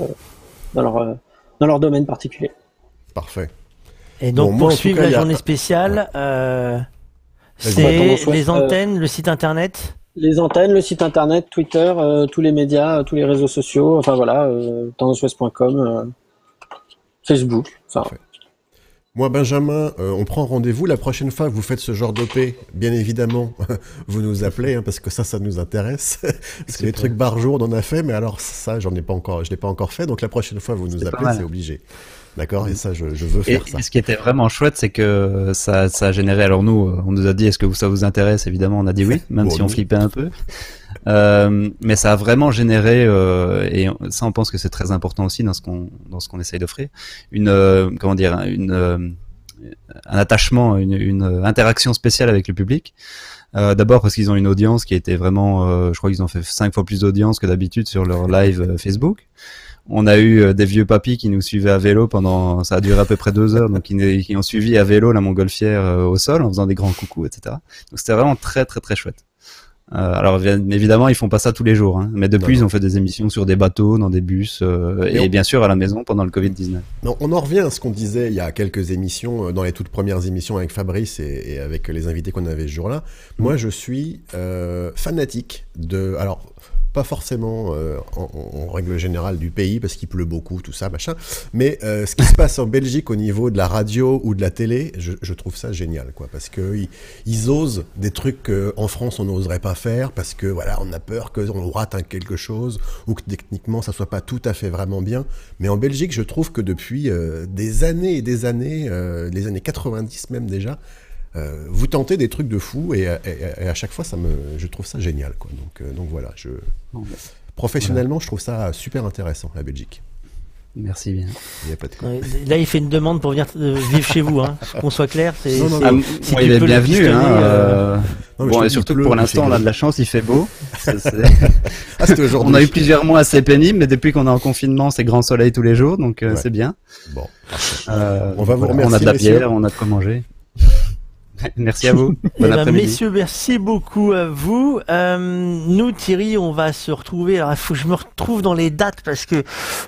dans, leur, euh, dans leur domaine particulier. Parfait. Et donc pour suivre la journée spéciale, euh, c'est les antennes, le site internet? Les antennes, le site internet, Twitter, tous les médias, tous les réseaux sociaux, enfin voilà, euh, tendancewest.com, Facebook. Enfin, moi, Benjamin, euh, on prend rendez-vous. La prochaine fois que vous faites ce genre d'OP, bien évidemment, (laughs) vous nous appelez, hein, parce que ça, ça nous intéresse. (laughs) parce que les trucs barjour, on en a fait, mais alors ça, j'en ai pas encore, je l'ai pas encore fait. Donc la prochaine fois, vous nous appelez, c'est obligé. D'accord? Et ça, je, veux faire ça. Et ce qui était vraiment chouette, c'est que ça, ça a généré. Alors nous, on nous a dit, est-ce que ça vous intéresse? Évidemment, on a dit oui, (laughs) même si on flippait un peu. Euh, mais ça a vraiment généré, euh, et ça, on pense que c'est très important aussi dans ce qu'on dans ce qu'on essaye d'offrir, une euh, comment dire, une euh, un attachement, une, une, interaction spéciale avec le public. Euh, D'abord parce qu'ils ont une audience qui était vraiment, je crois qu'ils ont fait cinq fois plus d'audience que d'habitude sur leur live Facebook. On a eu des vieux papis qui nous suivaient à vélo pendant, ça a duré à peu près deux heures, donc qui, qui ont suivi à vélo la montgolfière au sol en faisant des grands coucous, etc. Donc c'était vraiment très très très chouette. Euh, alors évidemment, ils font pas ça tous les jours, hein. mais depuis, ils ont fait des émissions sur des bateaux, dans des bus, euh, et, bien sûr à la maison pendant le Covid-19. Non, on en revient à ce qu'on disait il y a quelques émissions, euh, dans les toutes premières émissions avec Fabrice et, avec les invités qu'on avait ce jour-là. Moi, je suis fanatique de... Alors, pas forcément euh, en, règle générale du pays parce qu'il pleut beaucoup, tout ça, machin. Mais euh, ce qui se passe en Belgique au niveau de la radio ou de la télé, je, trouve ça génial, quoi, parce que ils, osent des trucs qu'en France on n'oserait pas faire parce que voilà, on a peur qu'on rate quelque chose ou que techniquement ça soit pas tout à fait vraiment bien. Mais en Belgique, je trouve que depuis euh, des années et des années, les années 90 même déjà, euh, vous tentez des trucs de fou et, à chaque fois, ça me, je trouve ça génial. Quoi. Donc, euh, donc voilà, je, professionnellement, je trouve ça super intéressant, la Belgique. Merci bien. Il a pas de Là, il fait une demande pour venir euh, vivre chez vous, hein. qu'on soit clair. C'est, non, non, si il est bienvenu. Hein, euh... bon, et surtout pour l'instant, on a de la chance, il fait beau. (laughs) ah, on a eu plusieurs mois assez pénibles, mais depuis qu'on est en confinement, c'est grand soleil tous les jours, donc c'est bien. Bon. on va vous remercier. On a de la bière, on a de quoi manger. (laughs) Merci à vous. Eh ben, messieurs, merci beaucoup à vous. Euh, nous, Thierry, on va se retrouver. Alors, il faut que je me retrouve dans les dates parce que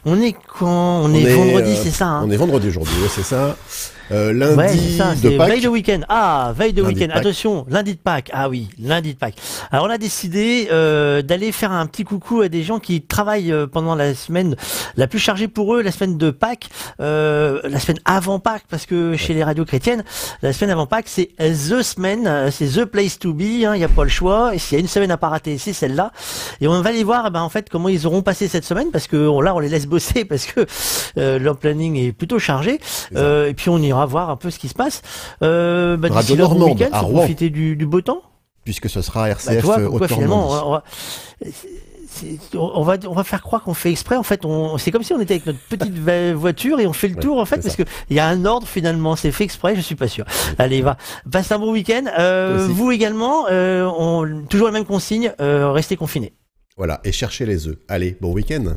on est quand? On, est, vendredi, euh, c'est ça. Hein? on est vendredi aujourd'hui, c'est ça. Euh, lundi de Pâques. Veille de week-end. Ah, veille de week-end. Attention, lundi de Pâques. Ah oui, lundi de Pâques. Alors on a décidé euh, d'aller faire un petit coucou à des gens qui travaillent euh, pendant la semaine la plus chargée pour eux, la semaine de Pâques, euh, la semaine avant Pâques, parce que chez les radios chrétiennes, la semaine avant Pâques, c'est the semaine, euh, c'est the place to be. Hein, il n'y a pas le choix. Et s'il y a une semaine à pas rater, c'est celle-là. Et on va aller voir, ben, en fait, comment ils auront passé cette semaine, parce que là, on les laisse bosser, (laughs) parce que leur planning est plutôt chargé. et puis on y voir un peu ce qui se passe. Euh, bah, Radio Normande, à profiter du, du, beau temps. Puisque ce sera RCF bah, toi, finalement, on va on va faire croire qu'on fait exprès. En fait, on c'est comme si on était avec notre petite (laughs) voiture et on fait le tour en fait parce que il y a un ordre finalement. C'est fait exprès. Je suis pas sûr. Allez, va. Passe un bon week-end. Euh, vous également. Euh, on, toujours la même consigne. Euh, restez confinés. Voilà et cherchez les œufs. Allez, bon week-end.